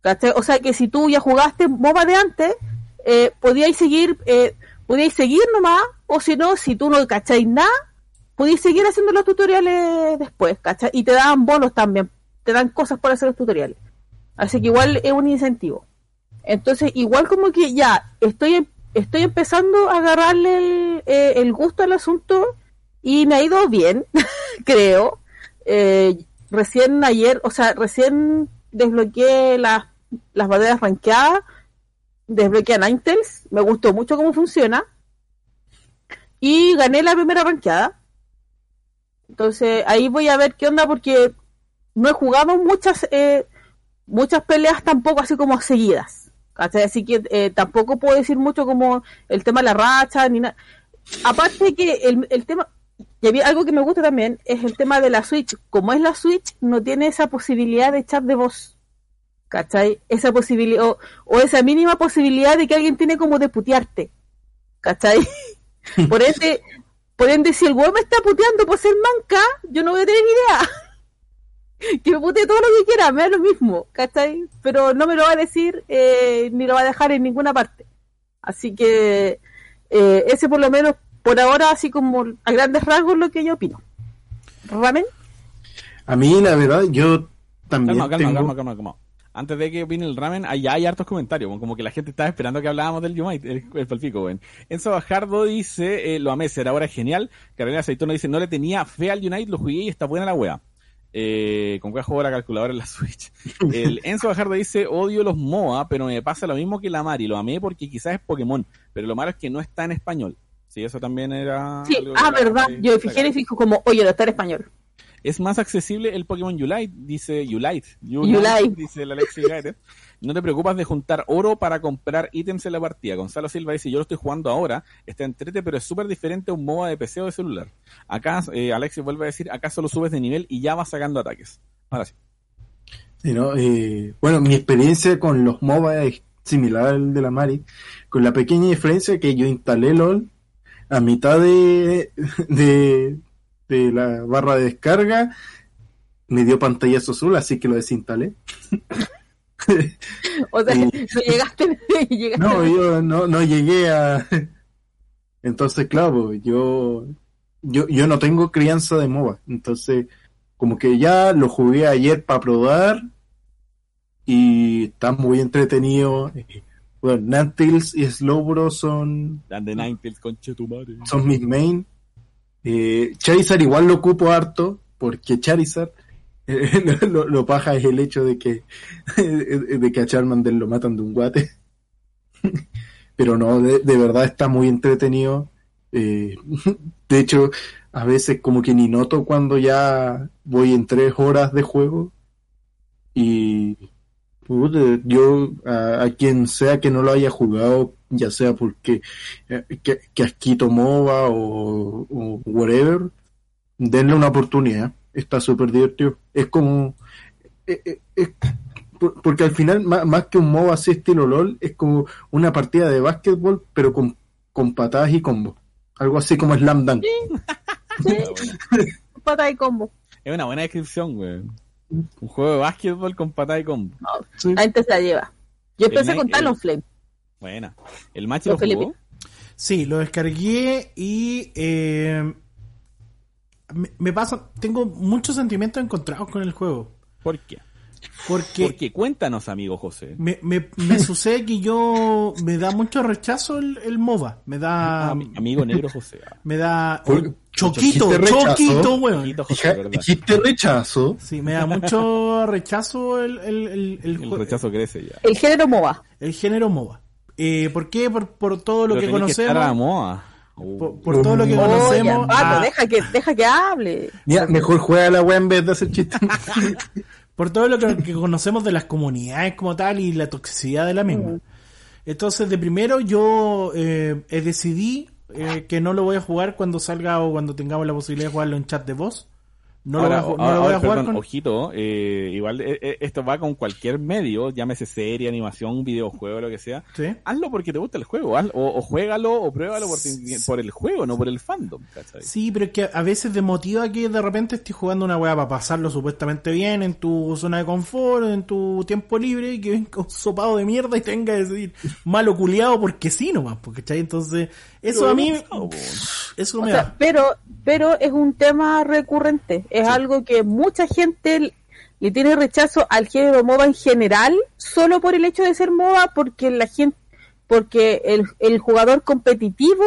¿Cachai? O sea que si tú ya jugaste MOBA de antes, eh, podíais seguir, eh, podíais seguir nomás, o si no, si tú no cacháis nada, podíais seguir haciendo los tutoriales después. Y te dan bonos también, te dan cosas por hacer los tutoriales. Así que igual es un incentivo. Entonces, igual como que ya estoy em- estoy empezando a agarrarle el, eh, el gusto al asunto y me ha ido bien, [LAUGHS] creo. Eh, recién ayer, o sea, recién desbloqueé las, las batallas rankeadas, desbloqueé a Ninetales, me gustó mucho cómo funciona y gané la primera rankeada. Entonces ahí voy a ver qué onda porque no he jugado muchas eh, muchas peleas tampoco así como seguidas. ¿Cachai? Así que eh, tampoco puedo decir mucho como el tema de la racha ni nada. Aparte que el, el tema y había algo que me gusta también es el tema de la Switch. Como es la Switch, no tiene esa posibilidad de chat de voz. ¿Cachai? Esa posibilidad, o, o esa mínima posibilidad de que alguien tiene como de putearte. ¿Cachai? [LAUGHS] Por ende, por ende, si el weón me está puteando por ser manca, yo no voy a tener ni idea. Que me putee todo lo que quiera, me da lo mismo, ¿cachai? Pero no me lo va a decir eh, ni lo va a dejar en ninguna parte. Así que eh, ese por lo menos, por ahora, así como a grandes rasgos, lo que yo opino. ¿Ramen? A mí, la verdad, yo también Calma, calma, tengo... calma, calma, calma. Antes de que opine el ramen, allá hay hartos comentarios, como que la gente estaba esperando que hablábamos del Yumite, el, el palpico, weón. Enzo Bajardo dice, eh, lo amé, será ahora genial. Carolina Aceitona dice, no le tenía fe al Unite, lo jugué y está buena la wea. Eh, con cuál juego la calculadora en la [LAUGHS] Switch. [LAUGHS] El Enzo Bajardo dice, odio los MOA, pero me pasa lo mismo que la Mari, lo amé porque quizás es Pokémon, pero lo malo es que no está en español. Sí, eso también era... Sí, algo ah, verdad. Yo fijé y fijo como, oye, no está en español. Es más accesible el Pokémon Ulite, dice Ulite. Ulite. dice el Alexi Gares. No te preocupas de juntar oro para comprar ítems en la partida. Gonzalo Silva dice, yo lo estoy jugando ahora, está entrete, pero es súper diferente a un MOBA de PC o de celular. Acá, eh, Alexi vuelve a decir, acá solo subes de nivel y ya vas sacando ataques. Ahora sí. Sí, ¿no? Bueno, mi experiencia con los MOBA es similar al de la Mari, con la pequeña diferencia que yo instalé LOL a mitad de, de, de la barra de descarga, me dio pantallazo azul, así que lo desinstalé. [LAUGHS] [LAUGHS] O sea, no llegaste, [LAUGHS] llegaste No, yo no, no llegué a... [LAUGHS] Entonces, claro, yo, yo, yo no tengo crianza de MOBA, entonces como que ya lo jugué ayer para probar y está muy entretenido. Bueno, Nantils y Slowbro son, Dan de Ninetales, conche tu madre. son mis main. Eh, Charizard igual lo ocupo harto, porque Charizard [LAUGHS] lo, paja es el hecho de que [LAUGHS] de que a Charmander lo matan de un guate. [LAUGHS] Pero no, de, verdad está muy entretenido. Eh, de hecho, a veces como que ni noto cuando ya voy en tres horas de juego. Y yo a, a quien sea que no lo haya jugado, ya sea porque eh, que, que asquito MOBA o, o whatever, denle una oportunidad. Está súper divertido. Es como... eh, eh, es- porque al final, má- más, que un MOBA así estilo LOL, es como una partida de básquetbol, pero con, con patadas y combos. Algo así como Slam Dunk. [LAUGHS] pata de combo. Es una buena descripción, güey. Un juego de básquetbol con patada y combo. Sí. Ahí te se la lleva. Yo El empecé con el- Talonflame. Buena. ¿El macho lo jugó? Sí, lo descargué y eh, me, me pasa, tengo muchos sentimientos encontrados con el juego. ¿Por qué? Porque Porque cuéntanos, amigo José. me, me, me sucede que yo me da mucho rechazo el, el MOBA. Me da. Ami- amigo negro José. Ah, Me da. Por- choquito, choquito, weón. Dijiste rechazo. Sí, me da mucho rechazo el, el, el, el El rechazo crece ya. El género MOBA. el género MOBA. Eh, ¿Por qué? Por, por todo lo Pero que conocemos. estar a. Uh, por, por todo lo que Oye, conocemos. Oye, Pato, a- deja que, deja que hable. Mira, mejor juega la wea en vez de hacer chistes. [LAUGHS] por todo lo que, que conocemos de las comunidades como tal y la toxicidad de la misma. Entonces, de primero yo eh, eh, decidí eh, que no lo voy a jugar cuando salga o cuando tengamos la posibilidad de jugarlo en chat de voz. No ahora, lo voy a, no lo voy a ahora, jugar perdón, con... ojito, eh, igual eh, eh, esto va con cualquier medio, llámese serie, animación, videojuego, lo que sea. Sí. Hazlo porque te gusta el juego, hazlo- o, o juégalo o pruébalo por, por el juego, no por el fandom, ¿cachai? Sí, pero es que a veces demotiva que de repente estés jugando una weá para pasarlo supuestamente bien en tu zona de confort, en tu tiempo libre y que venga un sopado de mierda y tenga que decir malo culiado porque sí nomás, porque ¿cachai? Entonces, eso a mí, eso O me sea, da. pero, pero es un tema recurrente. Es algo que mucha gente le tiene rechazo al género MOBA en general, solo por el hecho de ser MOBA, porque la gente, porque el, el jugador competitivo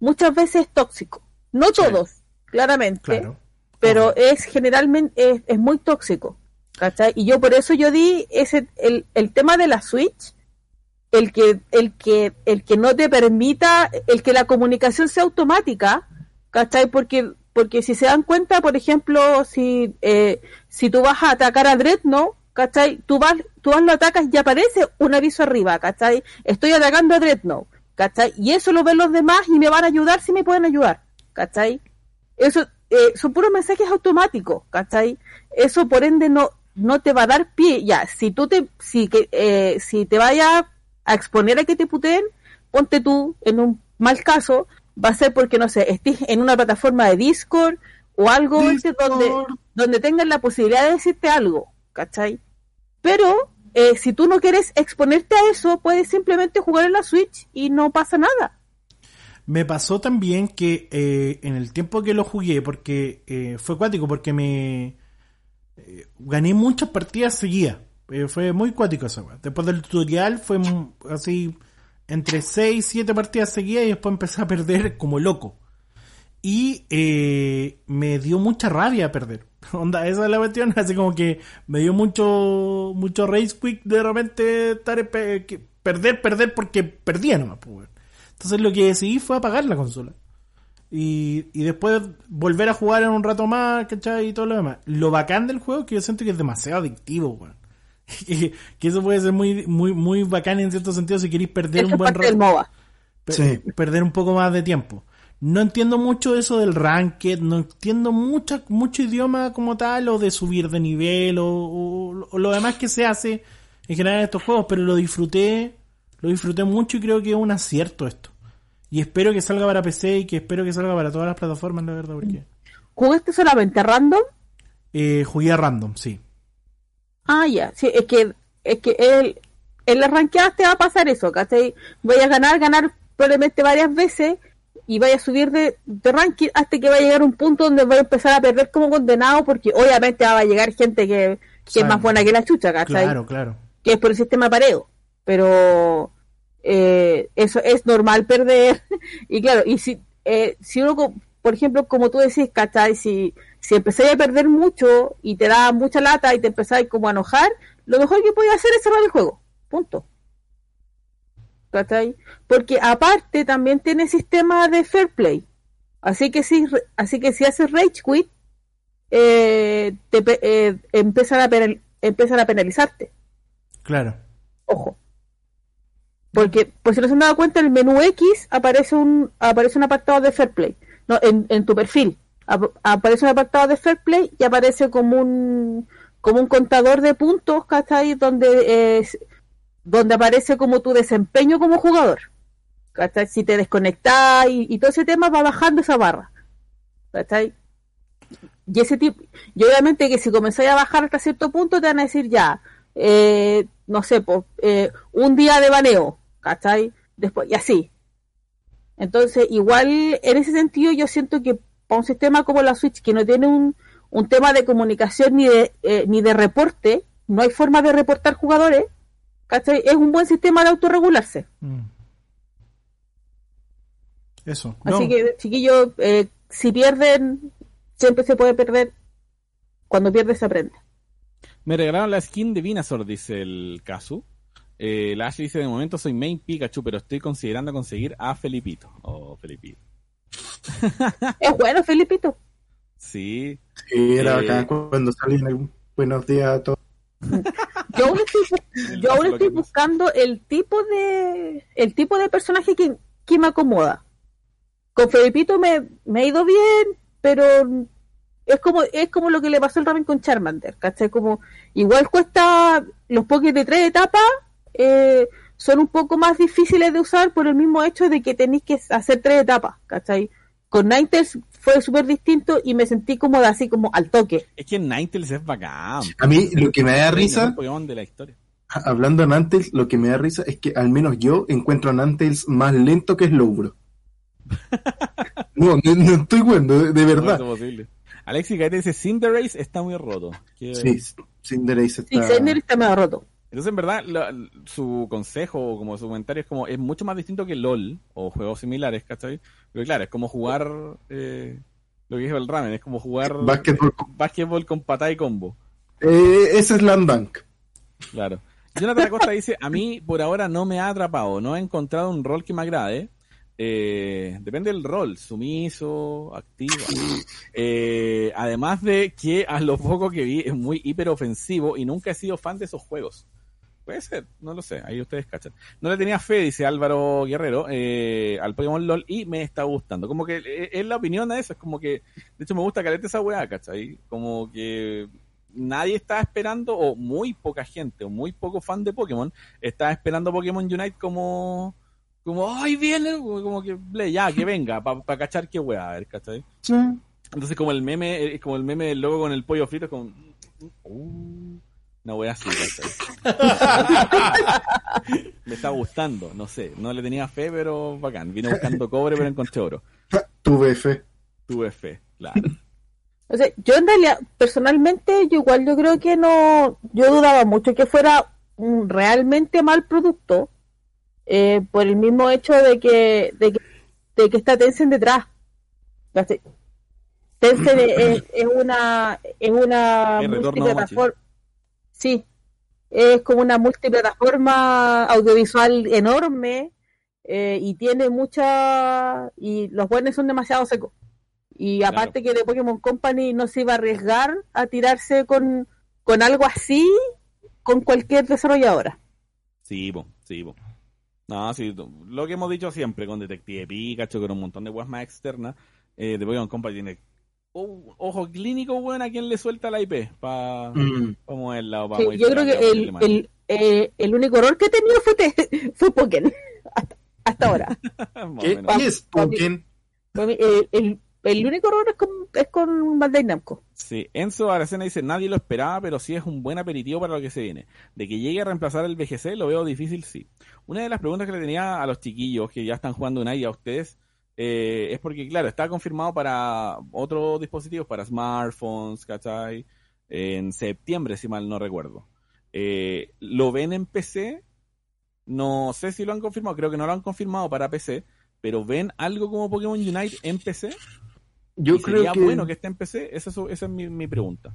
muchas veces es tóxico. No todos, claramente, Claro. pero es generalmente es, es muy tóxico. ¿cachai? Y yo por eso yo di ese el, el tema de la Switch, el que el que el que no te permita, el que la comunicación sea automática, ¿cachai? Porque porque si se dan cuenta, por ejemplo, si eh, si tú vas a atacar a Dreadnought, ¿cachai? Tú vas tú vas lo atacas y aparece un aviso arriba, ¿cachai? Estoy atacando a Dreadnought, ¿cachai? Y eso lo ven los demás y me van a ayudar si me pueden ayudar, ¿cachai? Eso eh, son puros mensajes automáticos, ¿cachai? Eso por ende no no te va a dar pie, ya, si tú te si que eh, si te vayas a exponer a que te puteen, ponte tú en un mal caso, va a ser porque no sé, estés en una plataforma de Discord o algo donde, donde tengan la posibilidad de decirte algo, ¿cachai? Pero eh, si tú no quieres exponerte a eso, puedes simplemente jugar en la Switch y no pasa nada. Me pasó también que eh, en el tiempo que lo jugué, porque eh, fue cuático, porque me eh, gané muchas partidas seguidas. Eh, fue muy cuático eso. weón. Después del tutorial fue así entre 6 y 7 partidas seguidas y después empecé a perder como loco. Y eh, me dio mucha rabia perder. [LAUGHS] Onda, esa es la cuestión. Así como que me dio mucho mucho rage quick de repente estar que- perder, perder porque perdía nomás. pues. Entonces lo que decidí fue apagar la consola. Y, y después volver a jugar en un rato más, ¿cachai? Y todo lo demás. Lo bacán del juego es que yo siento que es demasiado adictivo, weón. [LAUGHS] que, que eso puede ser muy, muy, muy bacán en cierto sentido si queréis perder Eso un buen rato MOBA. per- Sí. perder un poco más de tiempo. No entiendo mucho eso del ranked, no entiendo mucha, mucho idioma como tal, o de subir de nivel, o, o- o lo demás que se hace en general en estos juegos, pero lo disfruté, lo disfruté mucho y creo que es un acierto esto. Y espero que salga para PC y que espero que salga para todas las plataformas, la verdad, porque ¿Jugaste solamente random? eh, jugué a random, sí. Ah, ya. Sí, es que, es que el, en las ranqueadas te va a pasar eso, ¿cachai? Voy a ganar, ganar probablemente varias veces y vaya a subir de, de ranking hasta que va a llegar un punto donde voy a empezar a perder como condenado porque obviamente va a llegar gente que, que es más buena que la chucha, ¿cachai? Claro, claro. Que es por el sistema pareo. Pero eh, eso es normal perder. [LAUGHS] y claro, y si, eh, si uno, por ejemplo, como tú decís, ¿cachai? Si, si empezáis a perder mucho y te da mucha lata y te empezáis como a enojar, lo mejor que podéis hacer es cerrar el juego. Punto. ¿Cachai? Porque aparte también tiene sistema de fair play. Así que si, así que si haces rage quit, eh, te eh, empiezan, a penal- empiezan a penalizarte. Claro. Ojo. Porque, por si no se han dado cuenta, en el menú X aparece un, aparece un apartado de Fair Play. No, en, en tu perfil. Ap- aparece un apartado de Fair Play y aparece como un, como un contador de puntos, ¿cachai? Donde, donde aparece como tu desempeño como jugador. ¿Cachai? Si te desconectas y, y todo ese tema va bajando esa barra. ¿Cachai? Y ese tipo, y obviamente que si comenzáis a bajar hasta cierto punto te van a decir ya, eh, no sé, pues, eh, un día de baneo, ¿cachai? Después, y así. Entonces, igual, en ese sentido, yo siento que para un sistema como la Switch, que no tiene un, un tema de comunicación ni de, eh, ni de reporte, no hay forma de reportar jugadores, ¿cachai? Es un buen sistema de autorregularse. Mm. Eso. Así No, que, chiquillos, eh, si pierden, siempre se puede perder. Cuando pierdes, se aprende. Me regalaron la skin de Vinazor, dice el Kazu. Eh, la Ashley dice, de momento soy main Pikachu, pero estoy considerando conseguir a Felipito. Oh, Felipito. [LAUGHS] Es bueno, Felipito. Sí. Sí, era Eh, acá cuando salían el buenos días a todos. Yo aún estoy, [LAUGHS] yo aún estoy buscando el tipo de el tipo de personaje que, que me acomoda. Con Felipito me, me ha ido bien, pero es como es como lo que le pasó al Raven con Charmander, ¿cachai? Como igual cuesta los pokés de tres etapas eh, son un poco más difíciles de usar por el mismo hecho de que tenéis que hacer tres etapas, ¿cachai? Con Ninetales fue súper distinto y me sentí como de así como al toque. Es que Ninetales es bacán. A mí lo que me da risa, mejor Pokémon de la historia. hablando de Nantes, lo que me da risa es que al menos yo encuentro a Nantes más lento que Slowbro. [LAUGHS] No, no, no estoy bueno, de, de No verdad. es posible. Alexi Gaete dice, Cinderace está muy roto. Que- Sí, Cinderace Y está... Xander está medio roto. Entonces, en verdad, la- su consejo o como su comentario es como, es mucho más distinto que LOL o juegos similares, ¿cachai? Pero claro, es como jugar eh, lo que dijo el ramen, es como jugar Básquetbol. básquetbol con patada y combo. Eh, ese es Slam Dunk. Claro. Jonathan Acosta dice, a mí por ahora no me ha atrapado, no he encontrado un rol que me agrade. Eh, depende del rol, sumiso, activo. Eh, además de que a lo poco que vi es muy hiperofensivo y nunca he sido fan de esos juegos. Puede ser, no lo sé, ahí ustedes cachan. No le tenía fe, dice Álvaro Guerrero, eh, al Pokémon LOL y me está gustando. Como que eh, es la opinión de eso, es como que, de hecho me gusta caleta esa weá, ¿cachai? Como que nadie está esperando, o muy poca gente, o muy poco fan de Pokémon, está esperando Pokémon Unite como, como, ay, viene, como que, ble, ya, que [LAUGHS] venga, para cachar qué weá, a ver, ¿cachai? Sí. Entonces como el meme, eh, como el meme del logo con el pollo frito, es como... Uh, una wea así. [LAUGHS] Me está gustando, no sé. No le tenía fe, pero bacán. Vine buscando [LAUGHS] cobre, pero encontré oro. Tuve fe. Tuve fe, claro. O sea, yo en realidad, personalmente, yo igual yo creo que no, yo dudaba mucho que fuera un realmente mal producto, eh, por el mismo hecho de que, de que, de que está Tencent detrás. Tencent [LAUGHS] es, es una, es una. Sí, es como una multiplataforma audiovisual enorme eh, y tiene mucha, y los buenos son demasiado secos. Y Claro. aparte que de Pokémon Company no se iba a arriesgar a tirarse con, con algo así con cualquier desarrolladora. Sí, po, sí, po. No, sí, lo que hemos dicho siempre con Detective Pikachu, con un montón de weas más externas, eh, de Pokémon Company tiene oh, ojo clínico, weón, a quien le suelta la IP para Mm. moverla o Sí, para yo creo que el, el, eh, el único error que he tenido fue, te- [LAUGHS] fue Pokémon hasta, [LAUGHS] hasta ahora. [LAUGHS] ¿Qué, qué es Pokémon? El, el, el único error es con, es con Bandai Namco. Sí, Enzo Aracena dice, nadie lo esperaba, pero sí es un buen aperitivo para lo que se viene. De que llegue a reemplazar el VGC, lo veo difícil, sí. Una de las preguntas que le tenía a los chiquillos que ya están jugando una y a ustedes, eh, es porque, claro, está confirmado para otros dispositivos, para smartphones, ¿cachai? En septiembre, si mal no recuerdo. Eh, ¿Lo ven en PC? No sé si lo han confirmado, creo que no lo han confirmado para PC, pero ¿ven algo como Pokémon Unite en PC? Yo ¿Y sería creo que, bueno que esté en PC? Esa es, esa es mi, mi pregunta.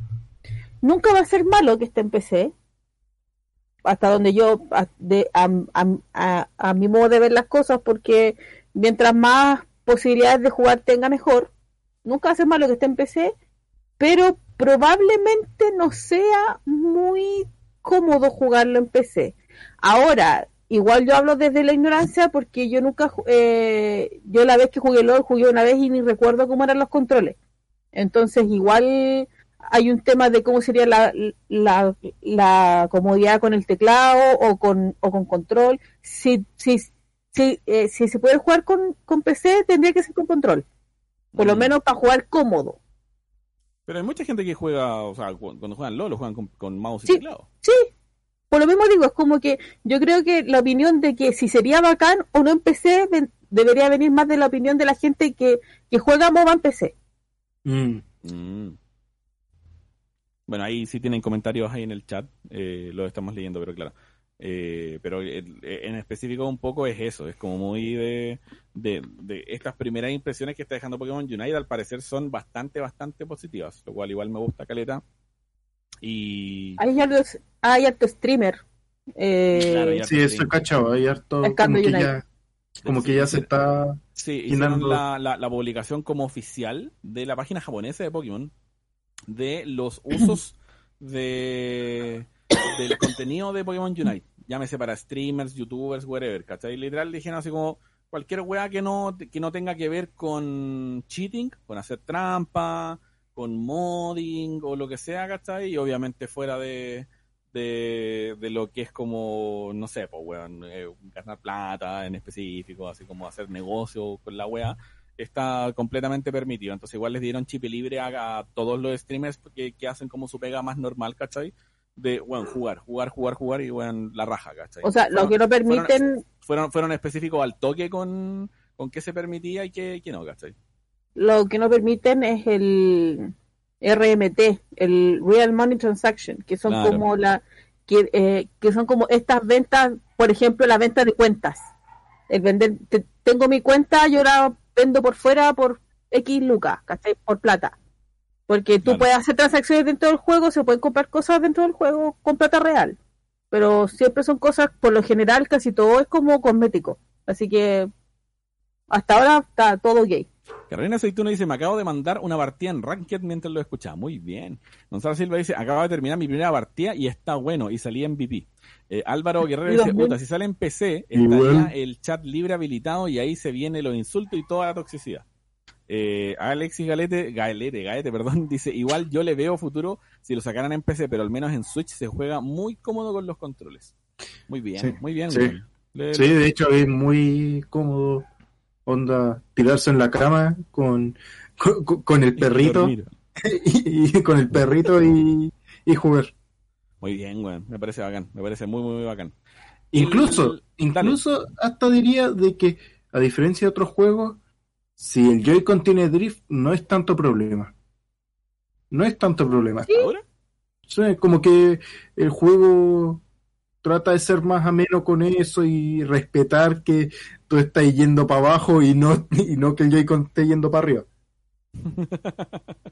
Nunca va a ser malo que esté en PC. Hasta donde yo, a, de, a, a- a- a mi modo de ver las cosas, porque mientras más posibilidades de jugar tenga mejor, nunca va a malo que esté en PC, pero probablemente no sea muy cómodo jugarlo en PC. Ahora, igual yo hablo desde la ignorancia porque yo nunca, eh, yo la vez que jugué LOL jugué una vez y ni recuerdo cómo eran los controles. Entonces igual hay un tema de cómo sería la, la, la comodidad con el teclado o con, o con control. Si, si, si, eh, si se puede jugar con, con PC, tendría que ser con control. Por lo Mm. menos para jugar cómodo. Pero hay mucha gente que juega, o sea, cu- cuando juegan LOL, lo juegan con, con mouse y Sí. teclado. Sí, por lo mismo digo, es como que yo creo que la opinión de que si sería bacán o no en PC ven- debería venir más de la opinión de la gente que, que juega MOBA en PC. Mm. Mm. Bueno, ahí sí tienen comentarios ahí en el chat, eh, lo estamos leyendo, pero claro. Eh, pero el- en específico un poco es eso, es como muy de, de, de estas primeras impresiones que está dejando Pokémon Unite, al parecer son bastante, bastante positivas, lo cual igual me gusta Caleta. Y... Hay harto, hay harto streamer. eh, Claro, ya- Sí, eso cachado, hay harto como que United. ya, como que ya se está Sí, hicieron la, la, la publicación como oficial de la página japonesa de Pokémon de los usos [CLEARS THROAT] de del contenido de Pokémon Unite. Llámese para streamers, youtubers, whatever, ¿cachai? Literal dijeron así como cualquier weá que no, que no tenga que ver con cheating, con hacer trampa, con modding o lo que sea, ¿cachai? Y obviamente fuera de, de, de lo que es como, no sé, pues, weón, eh, ganar plata en específico, así como hacer negocio con la weá, está completamente permitido. Entonces igual les dieron chip libre a, todos los streamers que, que hacen como su pega más normal, ¿cachai? De, bueno, jugar, jugar, jugar, jugar y, bueno, la raja, ¿cachai? o sea, lo Fueron- que no fueron- permiten, fueron, fueron específicos al toque con, con qué se permitía y qué, qué no, ¿cachai? lo que no permiten es el RMT, el Real Money Transaction, que son Claro. como la que, eh, que son como estas ventas, por ejemplo, la venta de cuentas. El vender, te- tengo mi cuenta, yo la vendo por fuera por X lucas, ¿cachai? Por plata. Porque tú Claro. puedes hacer transacciones dentro del juego, se pueden comprar cosas dentro del juego con plata real. Pero siempre son cosas, por lo general, casi todo es como cosmético. Así que hasta ahora está todo gay. Carolina Aceituno dice, me acabo de mandar una partida en Ranked mientras lo escuchaba. Muy bien. Gonzalo Silva dice, acabo de terminar mi primera partida y está bueno y salí en MVP. Eh, Álvaro [LAUGHS] Guerrero dice, puta, si sale en PC, estaría el chat libre habilitado y ahí se viene los insultos y toda la toxicidad. Eh, Alexis Galete, Galete, Gaete, perdón, [LAUGHS] dice, igual yo le veo futuro si lo sacaran en PC, pero al menos en Switch se juega muy cómodo con los controles. Muy bien, Sí, muy bien. sí. Le- Sí, de hecho es muy cómodo, onda, tirarse en la cama con, con, el perrito [LAUGHS] y, y con el perrito y, y jugar. Muy bien, weón. Me parece bacán. Me parece muy, muy, muy bacán. Incluso, El- incluso hasta diría de que, a diferencia de otros juegos, si el Joy-Con tiene drift, no es tanto problema. No es tanto problema. ¿Ahora? Sí, como que el juego trata de ser más ameno con eso y respetar que tú estás yendo para abajo y no, [LAUGHS] y no que el Joy-Con esté yendo para arriba. [LAUGHS]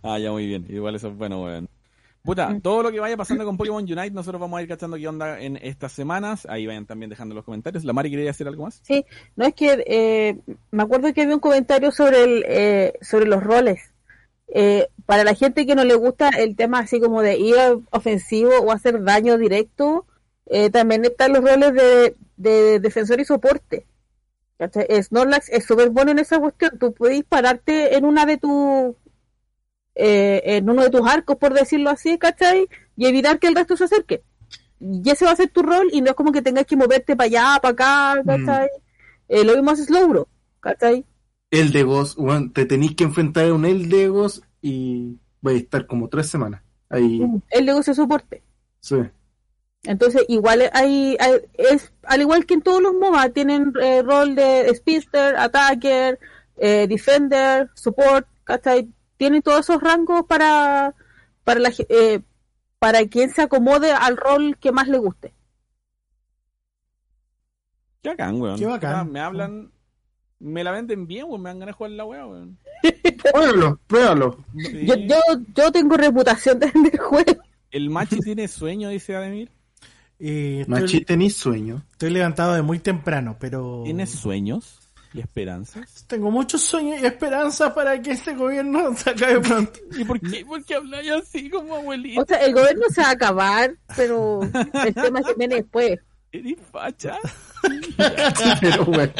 Ah, ya, muy bien. Igual eso es bueno, weón. Puta, todo lo que vaya pasando con Pokémon Unite, nosotros vamos a ir cachando qué onda en estas semanas. Ahí vayan también dejando los comentarios. ¿La Mari quería decir algo más? Sí, no es que eh, me acuerdo que había un comentario sobre el eh, sobre los roles. Eh, para la gente que no le gusta el tema así como de ir ofensivo o hacer daño directo, eh, también están los roles de, de defensor y soporte. Snorlax es súper bueno en esa cuestión. Tú puedes pararte en una de tus eh, en uno de tus arcos, por decirlo así, ¿cachai? Y evitar que el resto se acerque. Y ese va a ser tu rol y no es como que tengas que moverte para allá, para acá, ¿cachai? Eh, lo mismo hace Slowbro, ¿cachai? El de Ghost, weón, te tenéis que enfrentar a un El de Ghost y vais a estar como tres semanas. Ahí, El negocio de soporte. sí. Entonces, igual hay, hay- es, al igual que en todos los MOBA, tienen eh, rol de Speedster, Attacker, eh, Defender, Support, ¿cachai? Tienen todos esos rangos para, para, la, ge- eh, para quien se acomode al rol que más le guste. Qué bacán, weón. Qué bacán. Ah, me hablan, me la venden bien, weón. Me dan ganas de jugar la weá, weón. [LAUGHS] Pruébalo, pruébalo. Sí. Yo, yo, yo tengo reputación de vender juegos. El Machi tiene sueño, dice Ademir. Eh, estoy, Machi, tenéis sueño. estoy levantado de muy temprano, pero ¿Tienes sueños y esperanzas? tengo muchos sueños y esperanzas para que este gobierno [LAUGHS] se acabe pronto. ¿Y por qué? ¿Por qué habláis así como abuelita? O sea, el gobierno se va a acabar, pero el tema que viene después. ¿Eres facha? [LAUGHS] Pero, weón.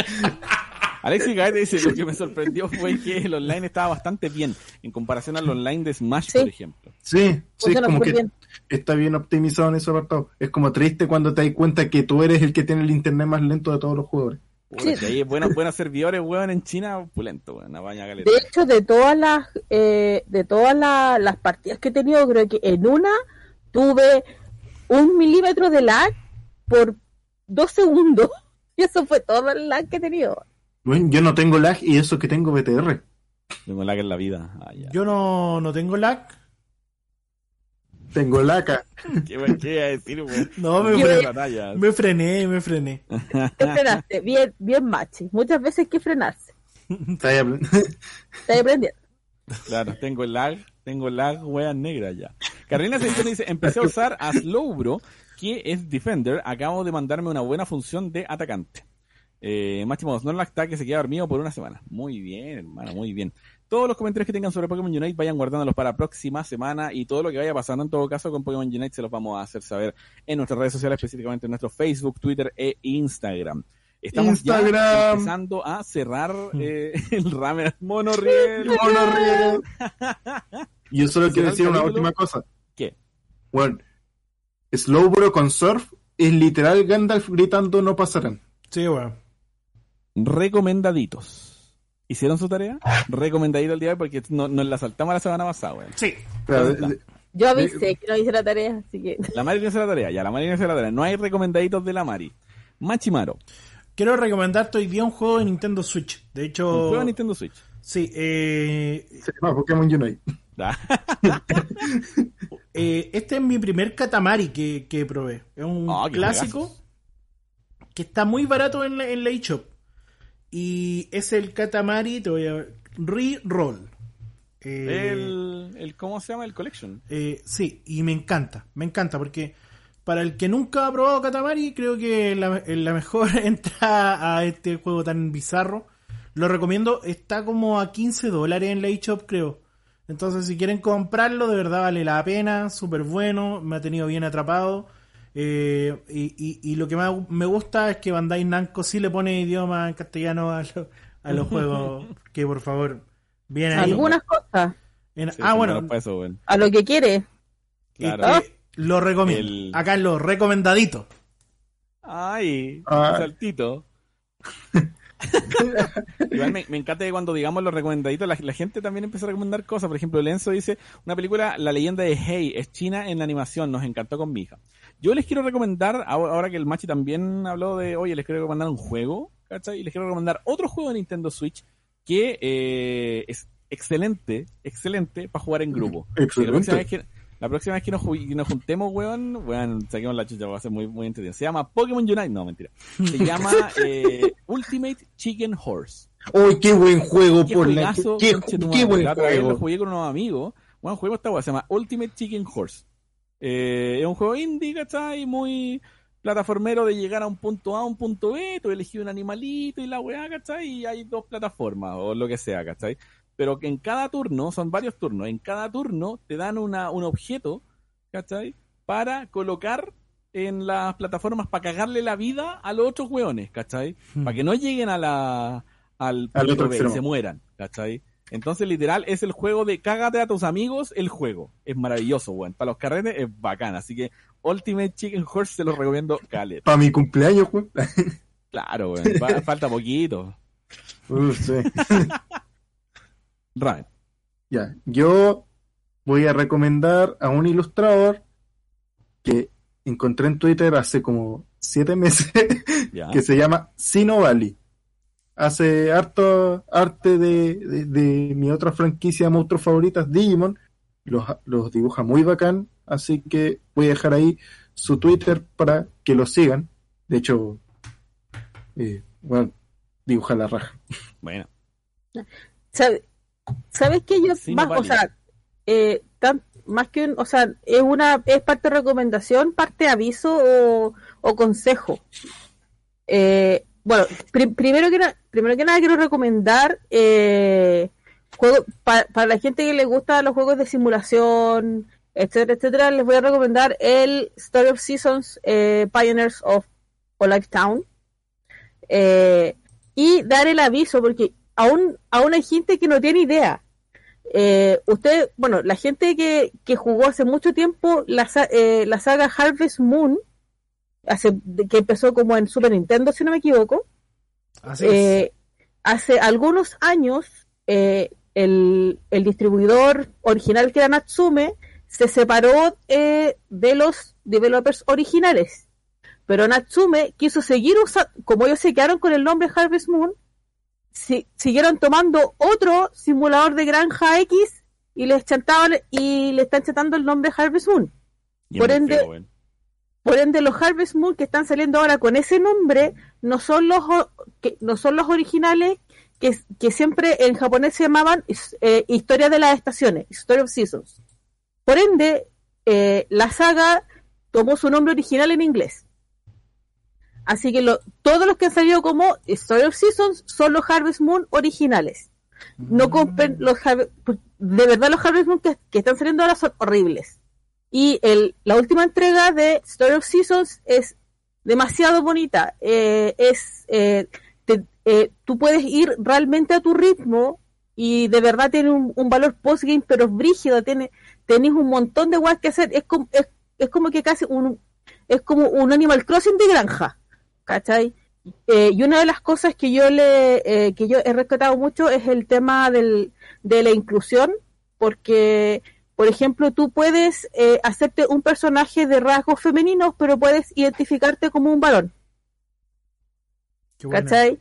Alexis Gaete dice, lo que me sorprendió fue que el online estaba bastante bien en comparación al online de Smash, Sí. por ejemplo. Sí, sí, como que bien. está bien optimizado en ese apartado. Es como triste cuando te das cuenta que tú eres el que tiene el internet más lento de todos los jugadores. Sí. hay buenos, buenos servidores, weón, en China, pulento, weón, una baña galeta. De hecho, de todas las eh, de todas la- las partidas que he tenido, creo que en una tuve un milímetro de lag por dos segundos. [LAUGHS] Y eso fue todo el lag que he tenido. Bueno, yo no tengo lag y eso que tengo BTR. Tengo lag en la vida. Ah, ya. Yo no, no tengo lag. Tengo laca. [LAUGHS] ¿Qué, weón, qué iba a decir, weón? No, me, Yo- fre- La talla. me frené, me frené. Te frenaste, bien, bien machi. Muchas veces hay que frenarse. [LAUGHS] Está Estás aprendiendo. Claro, tengo lag, tengo lag, weón negra ya. Carolina Seitón dice, empecé a usar a Slowbro, que es Defender, acabo de mandarme una buena función de atacante. Eh, Máximo Snorlax está que se queda dormido por una semana. Muy bien, hermano, muy bien. Todos los comentarios que tengan sobre Pokémon Unite vayan guardándolos para próxima semana y todo lo que vaya pasando en todo caso con Pokémon Unite se los vamos a hacer saber en nuestras redes sociales, específicamente en nuestro Facebook, Twitter e Instagram. Estamos ya Instagram. empezando a cerrar eh, [LAUGHS] el ramen monorriel. [LAUGHS] Monorriel. [LAUGHS] Y yo solo ¿Será quiero decir una capítulo? última cosa. ¿Qué? Bueno, Slowbro con Surf es literal Gandalf gritando no pasarán. Sí, weón. recomendaditos. ¿Hicieron su tarea? [LAUGHS] Recomendadito el día de hoy porque no- nos la saltamos la semana pasada, weón. Sí. Pero, Yo avisé que no hice la tarea, así que [LAUGHS] La Mari no hizo la tarea, ya, la Mari no hizo la tarea. No hay recomendaditos de la Mari. Machimaro, Quiero recomendarte hoy día un juego de Nintendo Switch. De hecho, un juego de Nintendo Switch. sí, eh, se llama Pokémon Unite. [LAUGHS] Ah, eh, este es mi primer Katamari que, que probé. Es un Ah, clásico que está muy barato en la, en la eShop. Y es el Katamari, te voy a Re-Roll. Eh, el, el, ¿Cómo se llama? El Collection. Eh, sí, y me encanta, me encanta, porque para el que nunca ha probado Katamari, creo que la, la mejor [LAUGHS] entrada a este juego tan bizarro. Lo recomiendo, está como a 15 dólares en la eShop, creo. Entonces, si quieren comprarlo, de verdad vale la pena, súper bueno, me ha tenido bien atrapado. Eh, y, y- y lo que más me gusta es que Bandai Namco sí le pone idioma en castellano a, lo- a los juegos, [LAUGHS] que por favor, bien ahí. algunas cosas, En- Sí, ah, bueno, a lo que quiere. Claro. este, lo recomiendo. El- Acá en lo recomendadito. Ay, Ah. un saltito. [LAUGHS] [LAUGHS] Igual me, me encanta que cuando digamos los recomendaditos, la, la gente también empieza a recomendar cosas. Por ejemplo, Lenzo dice, una película, La leyenda de Hey, es china en la animación, nos encantó con mi hija. Yo les quiero recomendar, ahora que el Machi también habló de, oye, les quiero recomendar un juego, ¿cachai? Y les quiero recomendar otro juego de Nintendo Switch que eh, es excelente, excelente para jugar en grupo. Y La próxima vez Excelente. que, la próxima vez que nos, nos juntemos, weón, weón, saquemos la chucha, va a ser muy, muy entretenido. Se llama Pokémon Unite, no, mentira. Se [LAUGHS] llama eh, Ultimate Chicken Horse. ¡Uy, qué buen juego Qué por la juegazo, qué, tu qué madre. buen La lo juego! jugué con unos amigos. Bueno, juego esta weá, se llama Ultimate Chicken Horse. Eh, es un juego indie, ¿cachai? Muy plataformero de llegar a un punto A a un punto B, tú elegís un animalito y la weá, ¿cachai? Y hay dos plataformas o lo que sea, ¿cachai? Pero que en cada turno, son varios turnos, en cada turno te dan una, un objeto, ¿cachai? Para colocar en las plataformas para cagarle la vida a los otros weones, ¿cachai? Hmm. Para que no lleguen a la, al Al punto otro B se mueran, ¿cachai? Entonces, literal, es el juego de cágate a tus amigos, el juego. Es maravilloso, weón. Para los carretes es bacán. Así que Ultimate Chicken Horse se los recomiendo, Caleb. Para mi cumpleaños, weón. [LAUGHS] Claro, weón. Falta poquito. Uh, sí. [LAUGHS] Raven. Ya, yo voy a recomendar a un ilustrador que encontré en Twitter hace como siete meses [LAUGHS] Ya. que se llama Sino Valley. Hace harto arte de, de, de mi otra franquicia de monstruos favoritas, Digimon. Los, los dibuja muy bacán, así que voy a dejar ahí su Twitter para que lo sigan. De hecho, eh, bueno, dibuja la raja. Bueno. ¿Sabe- ¿Sabes que yo Sí, no más, o sea, eh, tan- más que un, o sea, es una es parte de recomendación, parte aviso o, o consejo. Eh, bueno, pri- primero que primero que nada quiero recomendar eh, juego pa- para la gente que le gusta los juegos de simulación, etcétera, etcétera, les voy a recomendar el Story of Seasons eh, Pioneers of Olive Town. Eh, y dar el aviso porque aún, aún hay gente que no tiene idea. Eh, usted, bueno, la gente que, que jugó hace mucho tiempo la, eh, la saga Harvest Moon, hace, que empezó como en Super Nintendo, si no me equivoco, Así es. eh, hace algunos años eh, el, el distribuidor original que era Natsume se separó eh, de los developers originales. Pero Natsume quiso seguir usando, como ellos se quedaron con el nombre Harvest Moon, si- siguieron tomando otro simulador de granja X y les chantaban y le están chantando el nombre Harvest Moon. Y Por ende- feo. Por ende, los Harvest Moon que están saliendo ahora con ese nombre no son los que no son los originales que, que siempre en japonés se llamaban eh, Historia de las Estaciones, Story of Seasons. Por ende, eh, la saga tomó su nombre original en inglés. Así que lo- todos los que han salido como Story of Seasons son los Harvest Moon originales. No compren los de verdad los Harvest Moon que, que están saliendo ahora son horribles. Y el, la última entrega de Story of Seasons es demasiado bonita. Eh, es eh, te- eh, tú puedes ir realmente a tu ritmo y de verdad tiene un, un valor postgame, pero es brígido. Tiene, tenés un montón de guas que hacer. Es como, es, es como que casi un, es como un Animal Crossing de granja. ¿Cachai? Eh, y una de las cosas que yo le eh, que yo he rescatado mucho es el tema del, de la inclusión, porque por ejemplo, tú puedes eh, hacerte un personaje de rasgos femeninos, pero puedes identificarte como un varón, Qué. ¿cachai?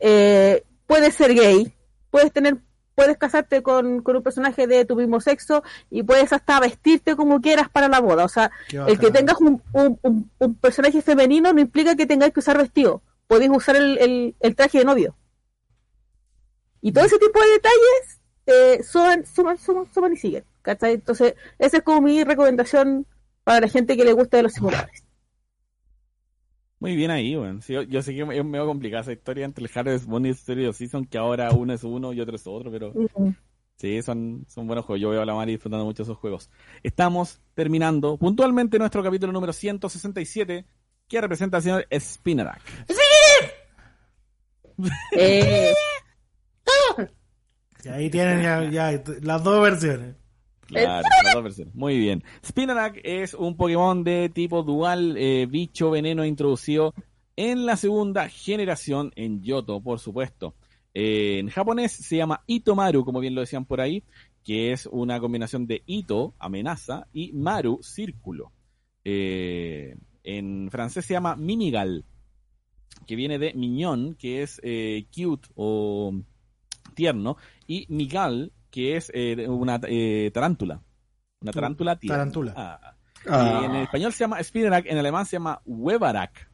Eh, puedes ser gay, puedes tener, puedes casarte con, con un personaje de tu mismo sexo y puedes hasta vestirte como quieras para la boda. O sea, el que tengas un, un- un- un personaje femenino no implica que tengáis que usar vestido. Podéis usar el, el- el traje de novio. Y todo ese tipo de detalles eh, suman, suman, suman, suman y siguen. ¿cachai? Entonces, esa es como mi recomendación para la gente que le gusta de los simuladores. Muy bien ahí, weón. Sí, yo, yo sé que es medio complicada esa historia entre el Harvest Moon y el Season, que ahora uno es uno y otro es otro, pero sí, son, son buenos juegos. Yo veo a la Mari disfrutando mucho esos juegos. Estamos terminando puntualmente nuestro capítulo número 167, que representa al señor Spinarak. Eh, [LAUGHS] Y ahí tienen ya, ya las dos versiones. Claro, las dos versiones. Muy bien. Spinarak es un Pokémon de tipo dual, eh, bicho veneno introducido En la segunda generación, en Yoto, por supuesto. Eh, en japonés se llama Itomaru, como bien lo decían por ahí, que es una combinación de Ito, amenaza, y Maru, círculo. Eh, en francés se llama Minigal, que viene de miñón, que es cute o tierno, y Migal, que es eh, una eh, tarántula. Una tarántula tierna. Tarántula. Ah. Ah. Y en español se llama Spinnerak, en alemán se llama Webarak,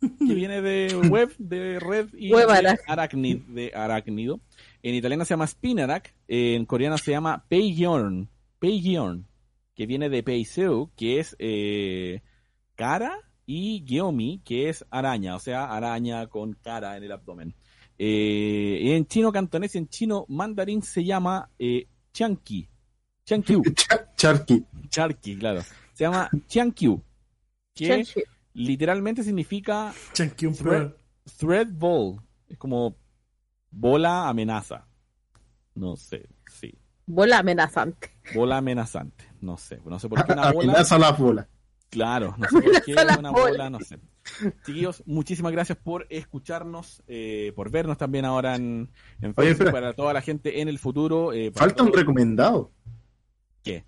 que viene de [LAUGHS] web, de red y de aracnid, de arácnido. En italiano se llama Spinnerak, en coreano se llama Peigyorn, Peigyorn, que viene de Peiseu, que es eh, cara, y Gyomi, que es araña, o sea, araña con cara en el abdomen. Eh, en chino cantonés y en chino mandarín se llama eh, Chanqui. Chankyu. Cha- Charqui. Charqui, claro. Se llama Chiankyu, que literalmente significa pro- thread ball. Es como bola amenaza. No sé, sí. Bola amenazante. Bola amenazante. No sé. No sé por qué una [LAUGHS] bola. Amenaza las bolas. Claro, no sé por qué una bola. bola, no sé. [LAUGHS] Chiquillos, muchísimas gracias por escucharnos, eh, por vernos también ahora en, en Oye, Facebook, para toda la gente en el futuro. eh, Falta un recomendado. ¿Qué?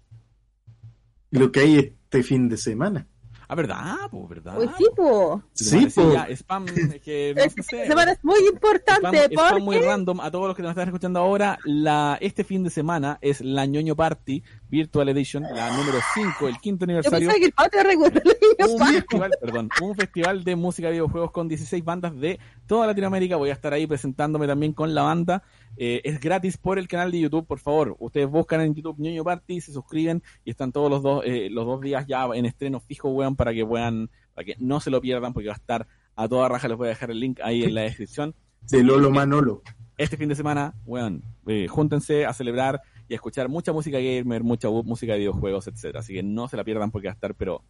Lo que hay este fin de semana. Ah, ¿verdad? Pues, ¿verdad? Uy, sí, po. Sí, po. po. Ya, spam, que [LAUGHS] no Este sé. semana es muy importante Spam, spam muy porque random a todos los que nos están escuchando ahora. La, este fin de semana es la ñoño Party Virtual Edition, la número 5, el quinto yo aniversario. pensaba que el Un festival, perdón, un festival de música y videojuegos con 16 bandas de toda Latinoamérica. Voy a estar ahí presentándome también con la banda. Eh, es gratis por el canal de YouTube, por favor. Ustedes buscan en YouTube ñoño Party, se suscriben y están todos los dos, eh, los dos días ya en estreno fijo, weón, para que puedan, para que no se lo pierdan, porque va a estar a toda raja. Les voy a dejar el link ahí en la descripción. De Lolo Manolo. este fin de semana, weón, eh, júntense a celebrar y a escuchar mucha música gamer, mucha música de videojuegos, etcétera. Así que no se la pierdan porque va a estar, pero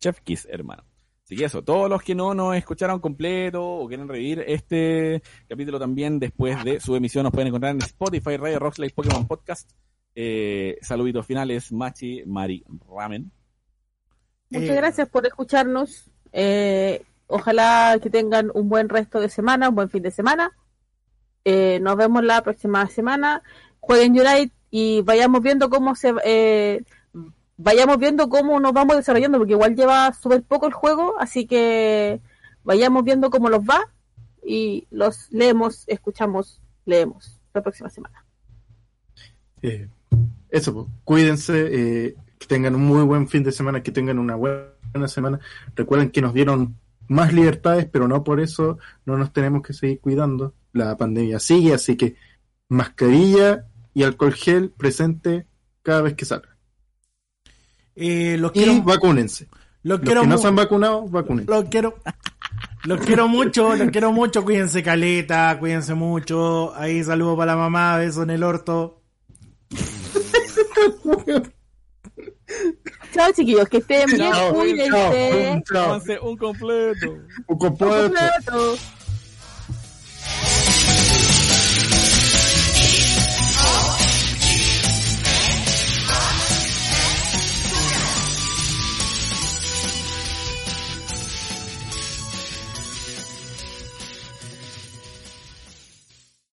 Chef Kiss, hermano. Así que eso, todos los que no nos escucharon completo o quieren revivir este capítulo también después de su emisión, nos pueden encontrar en Spotify, Radio Rockslide, Pokémon Podcast. Eh, saluditos finales, Machi, Mari, Ramen. Muchas Eh, gracias por escucharnos. Eh, ojalá que tengan un buen resto de semana, un buen fin de semana. Eh, nos vemos la próxima semana. Jueguen Unite y vayamos viendo cómo se eh, vayamos viendo cómo nos vamos desarrollando, porque igual lleva súper poco el juego, así que vayamos viendo cómo los va y los leemos, escuchamos, leemos la próxima semana. Eso, pues, cuídense, eh, que tengan un muy buen fin de semana, que tengan una buena semana. Recuerden que nos dieron más libertades, pero no por eso no nos tenemos que seguir cuidando. La pandemia sigue, así que mascarilla y alcohol gel presente cada vez que salga. eh, los Y quiero, vacúnense. los Los quiero que no se han vacunado, vacúnense. Los quiero. Los quiero mucho, los quiero mucho. Cuídense caleta, cuídense mucho. Ahí saludo para la mamá, beso en el orto. Chao chiquillos, que estén bien, cuídense. un completo. Un. Completo.